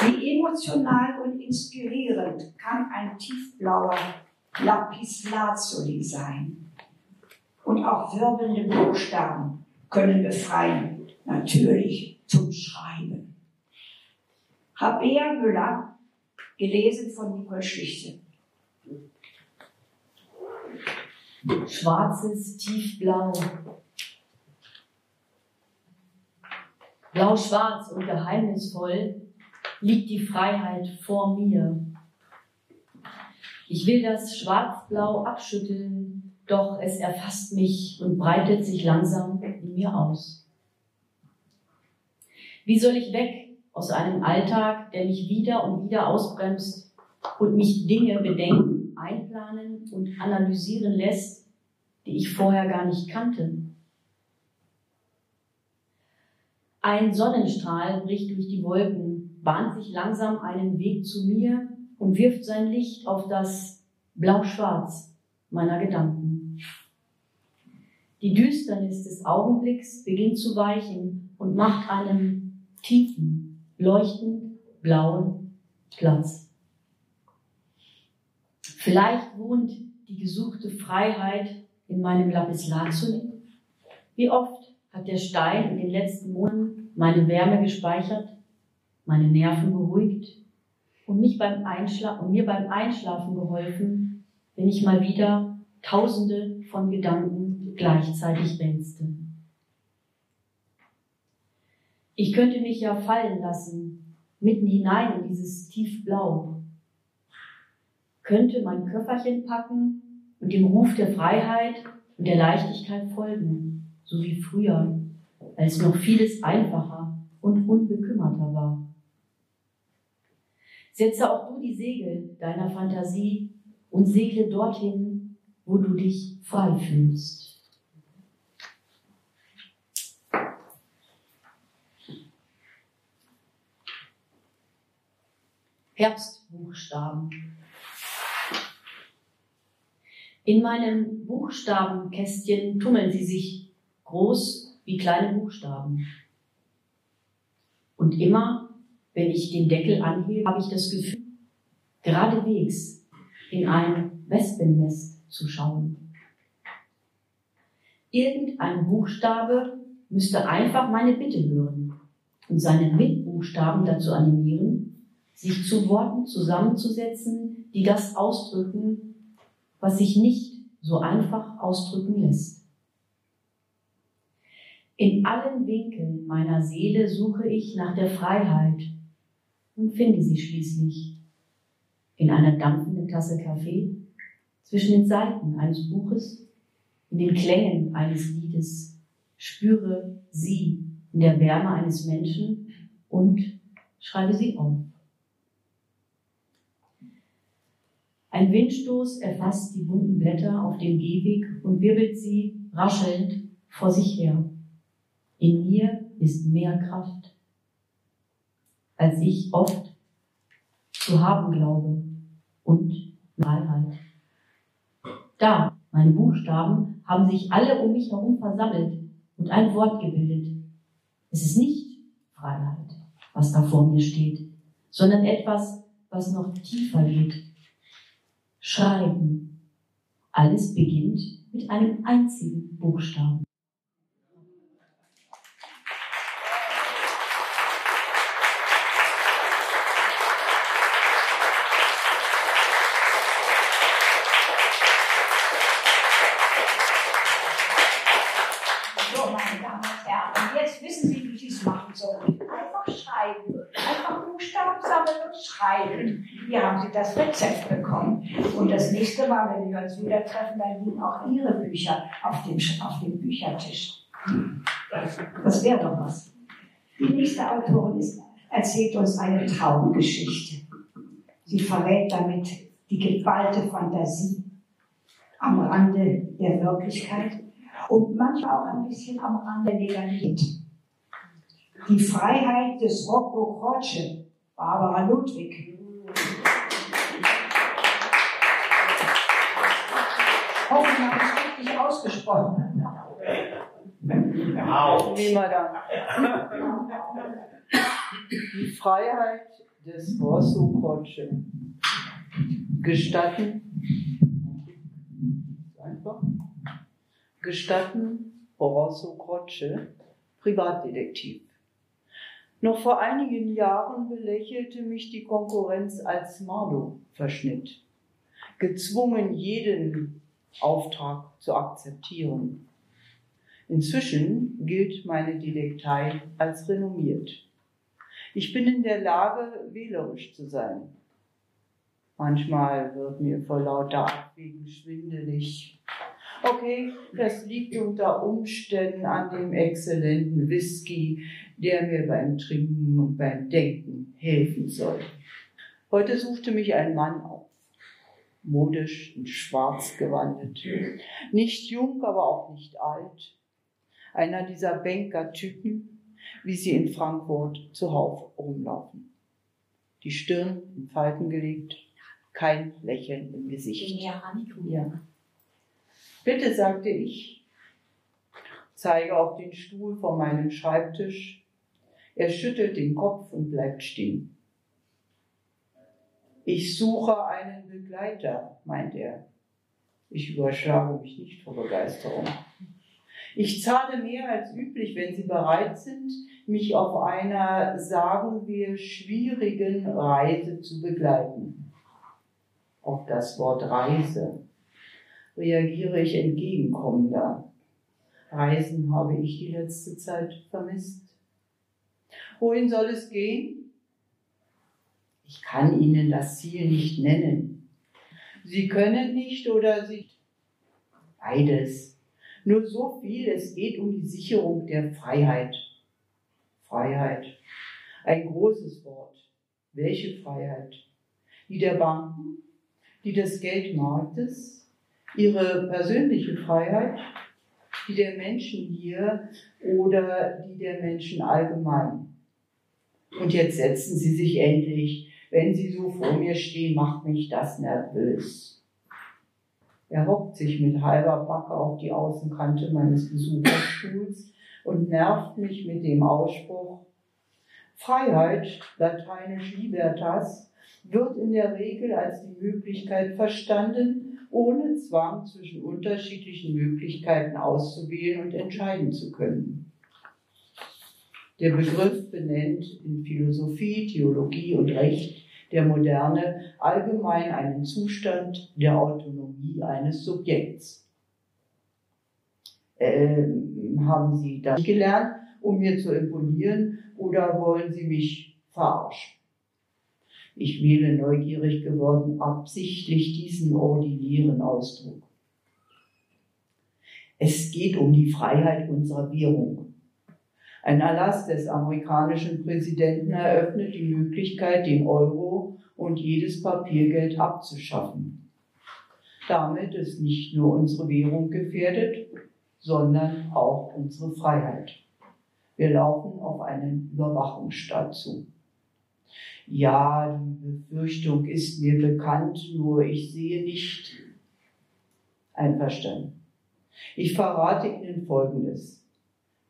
Wie emotional und inspirierend kann ein tiefblauer Lapislazuli sein. Und auch wirbelnde Buchstaben können befreien, natürlich zum Schreiben. Habea Müller, gelesen von Nicole Schlichte. Schwarzes Tiefblau. Blau-schwarz und geheimnisvoll liegt die Freiheit vor mir. Ich will das Schwarzblau abschütteln, doch es erfasst mich und breitet sich langsam in mir aus. Wie soll ich weg aus einem Alltag, der mich wieder und wieder ausbremst und mich Dinge bedenken, einplanen und analysieren lässt, die ich vorher gar nicht kannte? Ein Sonnenstrahl bricht durch die Wolken, bahnt sich langsam einen Weg zu mir und wirft sein Licht auf das Blau-Schwarz meiner Gedanken. Die Düsternis des Augenblicks beginnt zu weichen und macht einen tiefen, leuchtend blauen Platz. Vielleicht wohnt die gesuchte Freiheit in meinem Lapislazuli. Wie oft hat der Stein in den letzten Monaten meine Wärme gespeichert, meine Nerven beruhigt und, mich beim Einschla und mir beim Einschlafen geholfen, wenn ich mal wieder tausende von Gedanken gleichzeitig wälzte. Ich könnte mich ja fallen lassen, mitten hinein in dieses Tiefblau. Könnte mein Köfferchen packen und dem Ruf der Freiheit und der Leichtigkeit folgen, so wie früher, als noch vieles einfacher und unbekümmerter war. Setze auch du die Segel deiner Fantasie und segle dorthin, wo du dich frei fühlst. Herbstbuchstaben. In meinem Buchstabenkästchen tummeln sie sich groß wie kleine Buchstaben. Und immer, wenn ich den Deckel anhebe, habe ich das Gefühl, geradewegs in ein Wespennest zu schauen. Irgendein Buchstabe müsste einfach meine Bitte hören und seine Mitbuchstaben dazu animieren, sich zu Worten zusammenzusetzen, die das ausdrücken, was sich nicht so einfach ausdrücken lässt. In allen Winkeln meiner Seele suche ich nach der Freiheit und finde sie schließlich in einer dampfenden Tasse Kaffee, zwischen den Seiten eines Buches, in den Klängen eines Liedes, spüre sie in der Wärme eines Menschen und schreibe sie auf. Ein Windstoß erfasst die bunten Blätter auf dem Gehweg und wirbelt sie raschelnd vor sich her. In mir ist mehr Kraft, als ich oft zu haben glaube und Freiheit. Da, meine Buchstaben haben sich alle um mich herum versammelt und ein Wort gebildet. Es ist nicht Freiheit, was da vor mir steht, sondern etwas, was noch tiefer geht. Schreiben. Alles beginnt mit einem einzigen Buchstaben. So, meine Damen und Herren, jetzt wissen Sie, wie Sie es machen sollen. Einfach schreiben. Einfach Buchstaben sammeln und schreiben. Hier haben Sie das Rezept bekommen. Und das nächste Mal, wenn wir uns wieder treffen, dann liegen auch Ihre Bücher auf dem, auf dem Büchertisch. Das wäre doch was. Die nächste Autorin ist, erzählt uns eine Traumgeschichte. Sie verrät damit die geballte Fantasie am Rande der Wirklichkeit und manchmal auch ein bisschen am Rande Legalität. Die Freiheit des Rocco Croce, Barbara Ludwig. Hoffentlich habe ich es richtig ausgesprochen. Madame. Die Freiheit des Rosso Croce. Gestatten, einfach, gestatten Rosso Croce, Privatdetektiv. Noch vor einigen Jahren belächelte mich die Konkurrenz als Marlow-Verschnitt, gezwungen, jeden Auftrag zu akzeptieren. Inzwischen gilt meine Detektei als renommiert. Ich bin in der Lage, wählerisch zu sein. Manchmal wird mir vor lauter Abwägen schwindelig. Okay, das liegt unter Umständen an dem exzellenten Whisky, der mir beim Trinken und beim Denken helfen soll. Heute suchte mich ein Mann modisch in schwarz gewandelt, nicht jung, aber auch nicht alt. Einer dieser Banker-Typen, wie sie in Frankfurt zuhauf rumlaufen. Die Stirn in Falten gelegt, kein Lächeln im Gesicht. Ja. Bitte, sagte ich, zeige auf den Stuhl vor meinem Schreibtisch. Er schüttelt den Kopf und bleibt stehen. Ich suche einen Begleiter, meint er. Ich überschlage mich nicht vor Begeisterung. Ich zahle mehr als üblich, wenn Sie bereit sind, mich auf einer, sagen wir, schwierigen Reise zu begleiten. Auf das Wort Reise reagiere ich entgegenkommender. Reisen habe ich die letzte Zeit vermisst. Wohin soll es gehen? Ich kann Ihnen das Ziel nicht nennen. Sie können nicht oder Sie. Beides. Nur so viel, es geht um die Sicherung der Freiheit. Freiheit. Ein großes Wort. Welche Freiheit? Die der Banken? Die des Geldmarktes? Ihre persönliche Freiheit? Die der Menschen hier oder die der Menschen allgemein? Und jetzt setzen Sie sich endlich. Wenn Sie so vor mir stehen, macht mich das nervös. Er hockt sich mit halber Backe auf die Außenkante meines Besucherstuhls und nervt mich mit dem Ausspruch, Freiheit, lateinisch libertas, wird in der Regel als die Möglichkeit verstanden, ohne Zwang zwischen unterschiedlichen Möglichkeiten auszuwählen und entscheiden zu können. Der Begriff benennt in Philosophie, Theologie und Recht der Moderne allgemein einen Zustand der Autonomie eines Subjekts. Ähm, haben Sie das gelernt, um mir zu imponieren, oder wollen Sie mich verarschen? Ich wähle neugierig geworden absichtlich diesen ordinären Ausdruck. Es geht um die Freiheit unserer Währung. Ein Erlass des amerikanischen Präsidenten eröffnet die Möglichkeit, den Euro und jedes Papiergeld abzuschaffen. Damit ist nicht nur unsere Währung gefährdet, sondern auch unsere Freiheit. Wir laufen auf einen Überwachungsstaat zu. Ja, die Befürchtung ist mir bekannt, nur ich sehe nicht. Einverstanden. Ich verrate Ihnen Folgendes.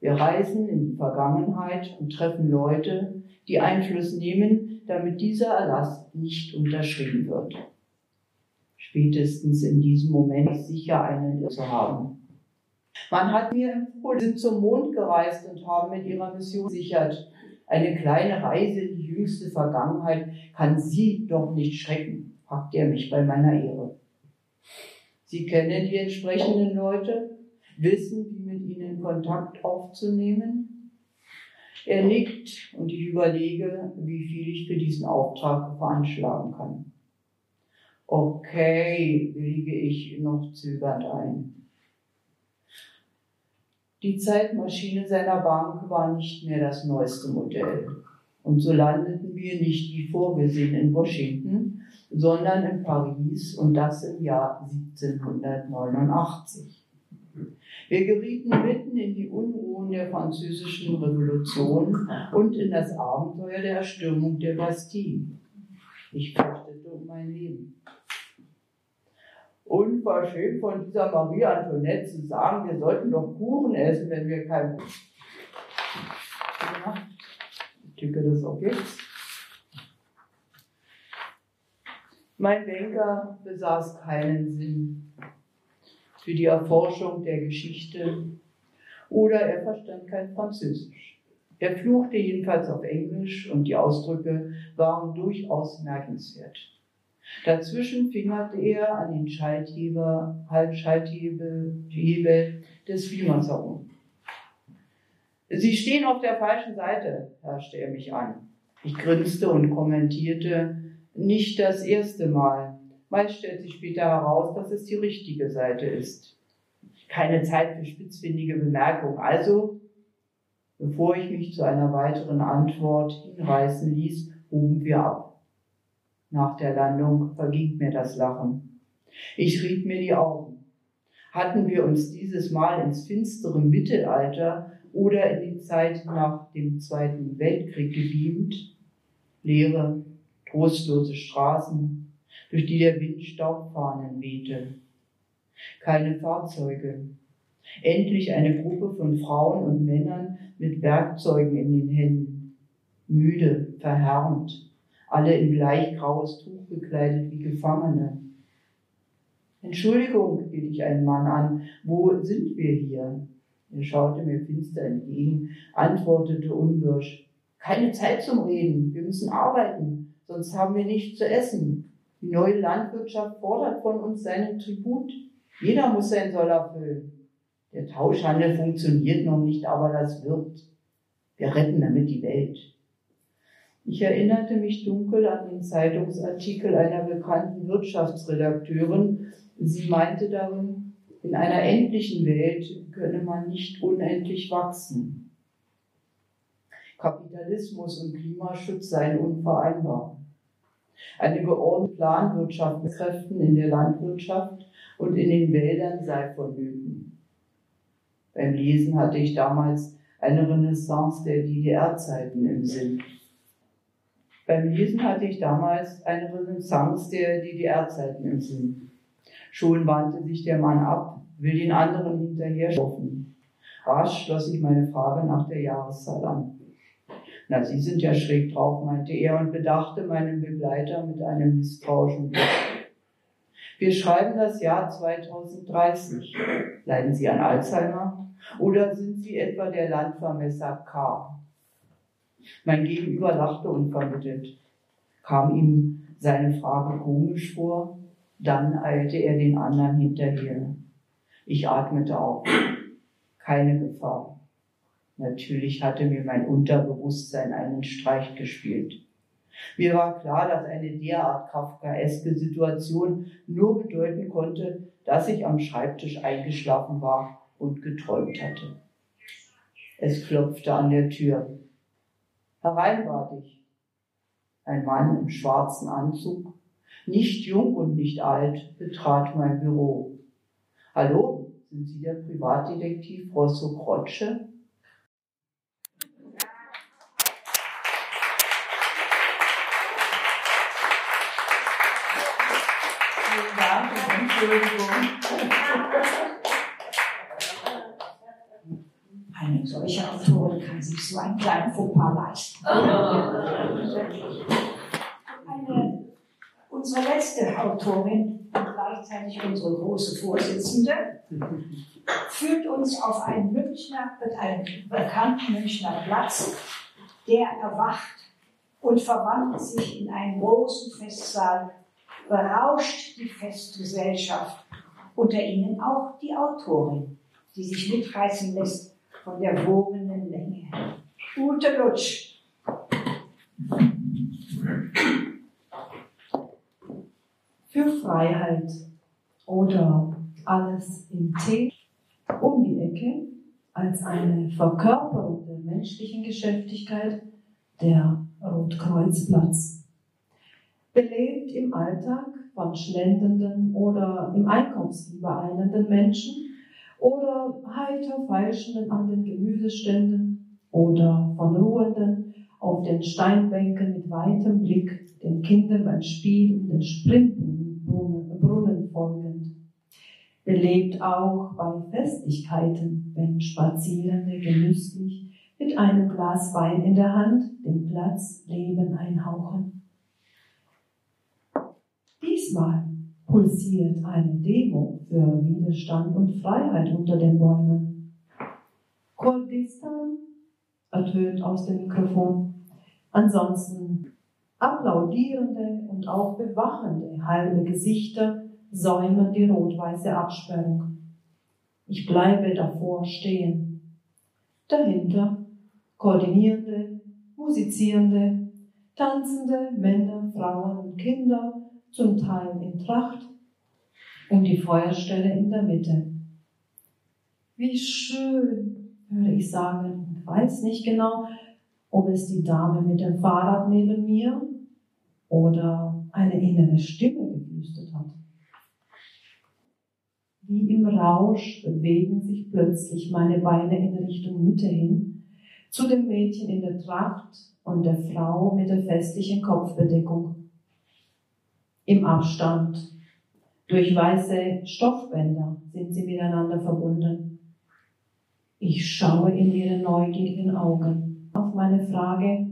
Wir reisen in die Vergangenheit und treffen Leute, die Einfluss nehmen, damit dieser Erlass nicht unterschrieben wird. Spätestens in diesem Moment sicher einen zu haben. Man hat mir empfohlen, sind zum Mond gereist und haben mit ihrer Mission sichert. Eine kleine Reise in die jüngste Vergangenheit kann Sie doch nicht schrecken, fragt er mich bei meiner Ehre. Sie kennen die entsprechenden Leute, wissen, wie mit ihnen Kontakt aufzunehmen. Er nickt und ich überlege, wie viel ich für diesen Auftrag veranschlagen kann. Okay, willige ich noch zögernd ein. Die Zeitmaschine seiner Bank war nicht mehr das neueste Modell. Und so landeten wir nicht wie vorgesehen in Washington, sondern in Paris und das im Jahr 1789. Wir gerieten mitten in die Unruhen der französischen Revolution und in das Abenteuer der Erstürmung der Bastille. Ich fürchtete um mein Leben unverschämt von dieser Marie Antoinette zu sagen, wir sollten doch Kuchen essen, wenn wir kein. Ich denke, das ist okay. Mein Denker besaß keinen Sinn für die Erforschung der Geschichte oder er verstand kein Französisch. Er fluchte jedenfalls auf Englisch und die Ausdrücke waren durchaus merkenswert. Dazwischen fingerte er an den Schaltheber, Halbschalthebel Hebel des Beamers herum. Sie stehen auf der falschen Seite, herrschte er mich an. Ich grinste und kommentierte, nicht das erste Mal. Meist stellt sich später heraus, dass es die richtige Seite ist. Keine Zeit für spitzfindige Bemerkung. Also, bevor ich mich zu einer weiteren Antwort hinreißen ließ, hoben wir ab. Nach der Landung verging mir das Lachen. Ich rieb mir die Augen. Hatten wir uns dieses Mal ins finstere Mittelalter oder in die Zeit nach dem Zweiten Weltkrieg gebeamt? Leere, trostlose Straßen, durch die der Wind Staubfahnen wehte. Keine Fahrzeuge. Endlich eine Gruppe von Frauen und Männern mit Werkzeugen in den Händen. Müde, verhärmt, alle in gleich graues Tuch gekleidet wie Gefangene. Entschuldigung, hielt ich einen Mann an, wo sind wir hier? Er schaute mir finster entgegen, antwortete unwirsch, keine Zeit zum Reden, wir müssen arbeiten, sonst haben wir nichts zu essen. Die neue Landwirtschaft fordert von uns seinen Tribut. Jeder muss sein Soll erfüllen. Der Tauschhandel funktioniert noch nicht, aber das wird. Wir retten damit die Welt. Ich erinnerte mich dunkel an den Zeitungsartikel einer bekannten Wirtschaftsredakteurin. Sie meinte darin, in einer endlichen Welt könne man nicht unendlich wachsen. Kapitalismus und Klimaschutz seien unvereinbar. Eine geordnete Planwirtschaft mit Kräften in der Landwirtschaft und in den Wäldern sei vonnöten. Beim Lesen hatte ich damals eine Renaissance der DDR-Zeiten im Sinn. Beim Lesen hatte ich damals eine Renaissance der DDR-Zeiten im Sinn. Schon wandte sich der Mann ab, will den anderen hinterher schaffen. Rasch schloss ich meine Frage nach der Jahreszahl an. Na, Sie sind ja schräg drauf, meinte er und bedachte meinen Begleiter mit einem misstrauischen Blick. Wir schreiben das Jahr 2030. Leiden Sie an Alzheimer? Oder sind Sie etwa der Landvermesser K? Mein Gegenüber lachte unvermittelt. Kam ihm seine Frage komisch vor, dann eilte er den anderen hinterher. Ich atmete auf. Keine Gefahr. Natürlich hatte mir mein Unterbewusstsein einen Streich gespielt. Mir war klar, dass eine derart kafkaeske Situation nur bedeuten konnte, dass ich am Schreibtisch eingeschlafen war und geträumt hatte. Es klopfte an der Tür. Herein bat ich. ein Mann im schwarzen Anzug, nicht jung und nicht alt, betrat mein Büro. Hallo, sind Sie der Privatdetektiv Rosso Croce? So einen kleinen Fauxpas leisten. Eine, unsere letzte Autorin und gleichzeitig unsere große Vorsitzende führt uns auf einen Münchner, einen bekannten Münchner Platz, der erwacht und verwandelt sich in einen großen Festsaal, berauscht die Festgesellschaft, unter ihnen auch die Autorin, die sich mitreißen lässt von der Länge. Ute Lutsch. Für Freiheit oder alles im Tee um die Ecke als eine Verkörperung der menschlichen Geschäftigkeit der Rotkreuzplatz. Belebt im Alltag von schlendenden oder im Einkaufsfieber Menschen oder heiter falschenden an den Gemüseständen oder von Ruhenden auf den Steinbänken mit weitem Blick den Kindern beim Spiel in den Sprintbrunnen folgend. Belebt auch bei Festlichkeiten, wenn Spazierende genüsslich mit einem Glas Wein in der Hand den Platz Leben einhauchen. Diesmal pulsiert eine Demo für Widerstand und Freiheit unter den Bäumen. Kurdistan ertönt aus dem Mikrofon. Ansonsten applaudierende und auch bewachende halbe Gesichter säumen die rot-weiße Absperrung. Ich bleibe davor stehen. Dahinter koordinierende, musizierende, tanzende Männer, Frauen und Kinder zum Teil in Tracht, um die Feuerstelle in der Mitte. Wie schön, würde ich sagen, weiß nicht genau, ob es die Dame mit dem Fahrrad neben mir oder eine innere Stimme geflüstert hat. Wie im Rausch bewegen sich plötzlich meine Beine in Richtung Mitte hin, zu dem Mädchen in der Tracht und der Frau mit der festlichen Kopfbedeckung im Abstand. Durch weiße Stoffbänder sind sie miteinander verbunden. Ich schaue in ihre neugierigen Augen. Auf meine Frage,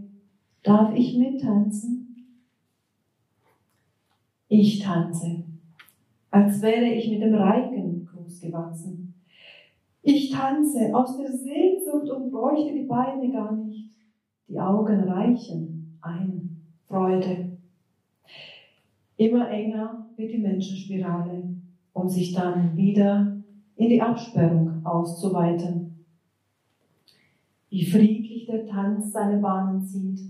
darf ich mittanzen? Ich tanze, als wäre ich mit dem Reigen großgewachsen. Ich tanze aus der Sehnsucht und bräuchte die Beine gar nicht. Die Augen reichen ein, Freude. Immer enger wird die Menschenspirale, um sich dann wieder in die Absperrung auszuweiten. Wie friedlich der Tanz seine Bahnen zieht.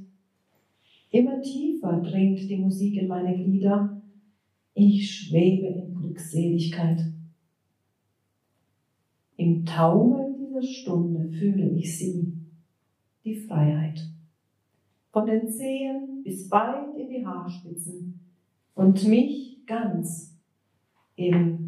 Immer tiefer dringt die Musik in meine Glieder. Ich schwebe in Glückseligkeit. Im Taumel dieser Stunde fühle ich sie, die Freiheit. Von den Zehen bis weit in die Haarspitzen und mich ganz im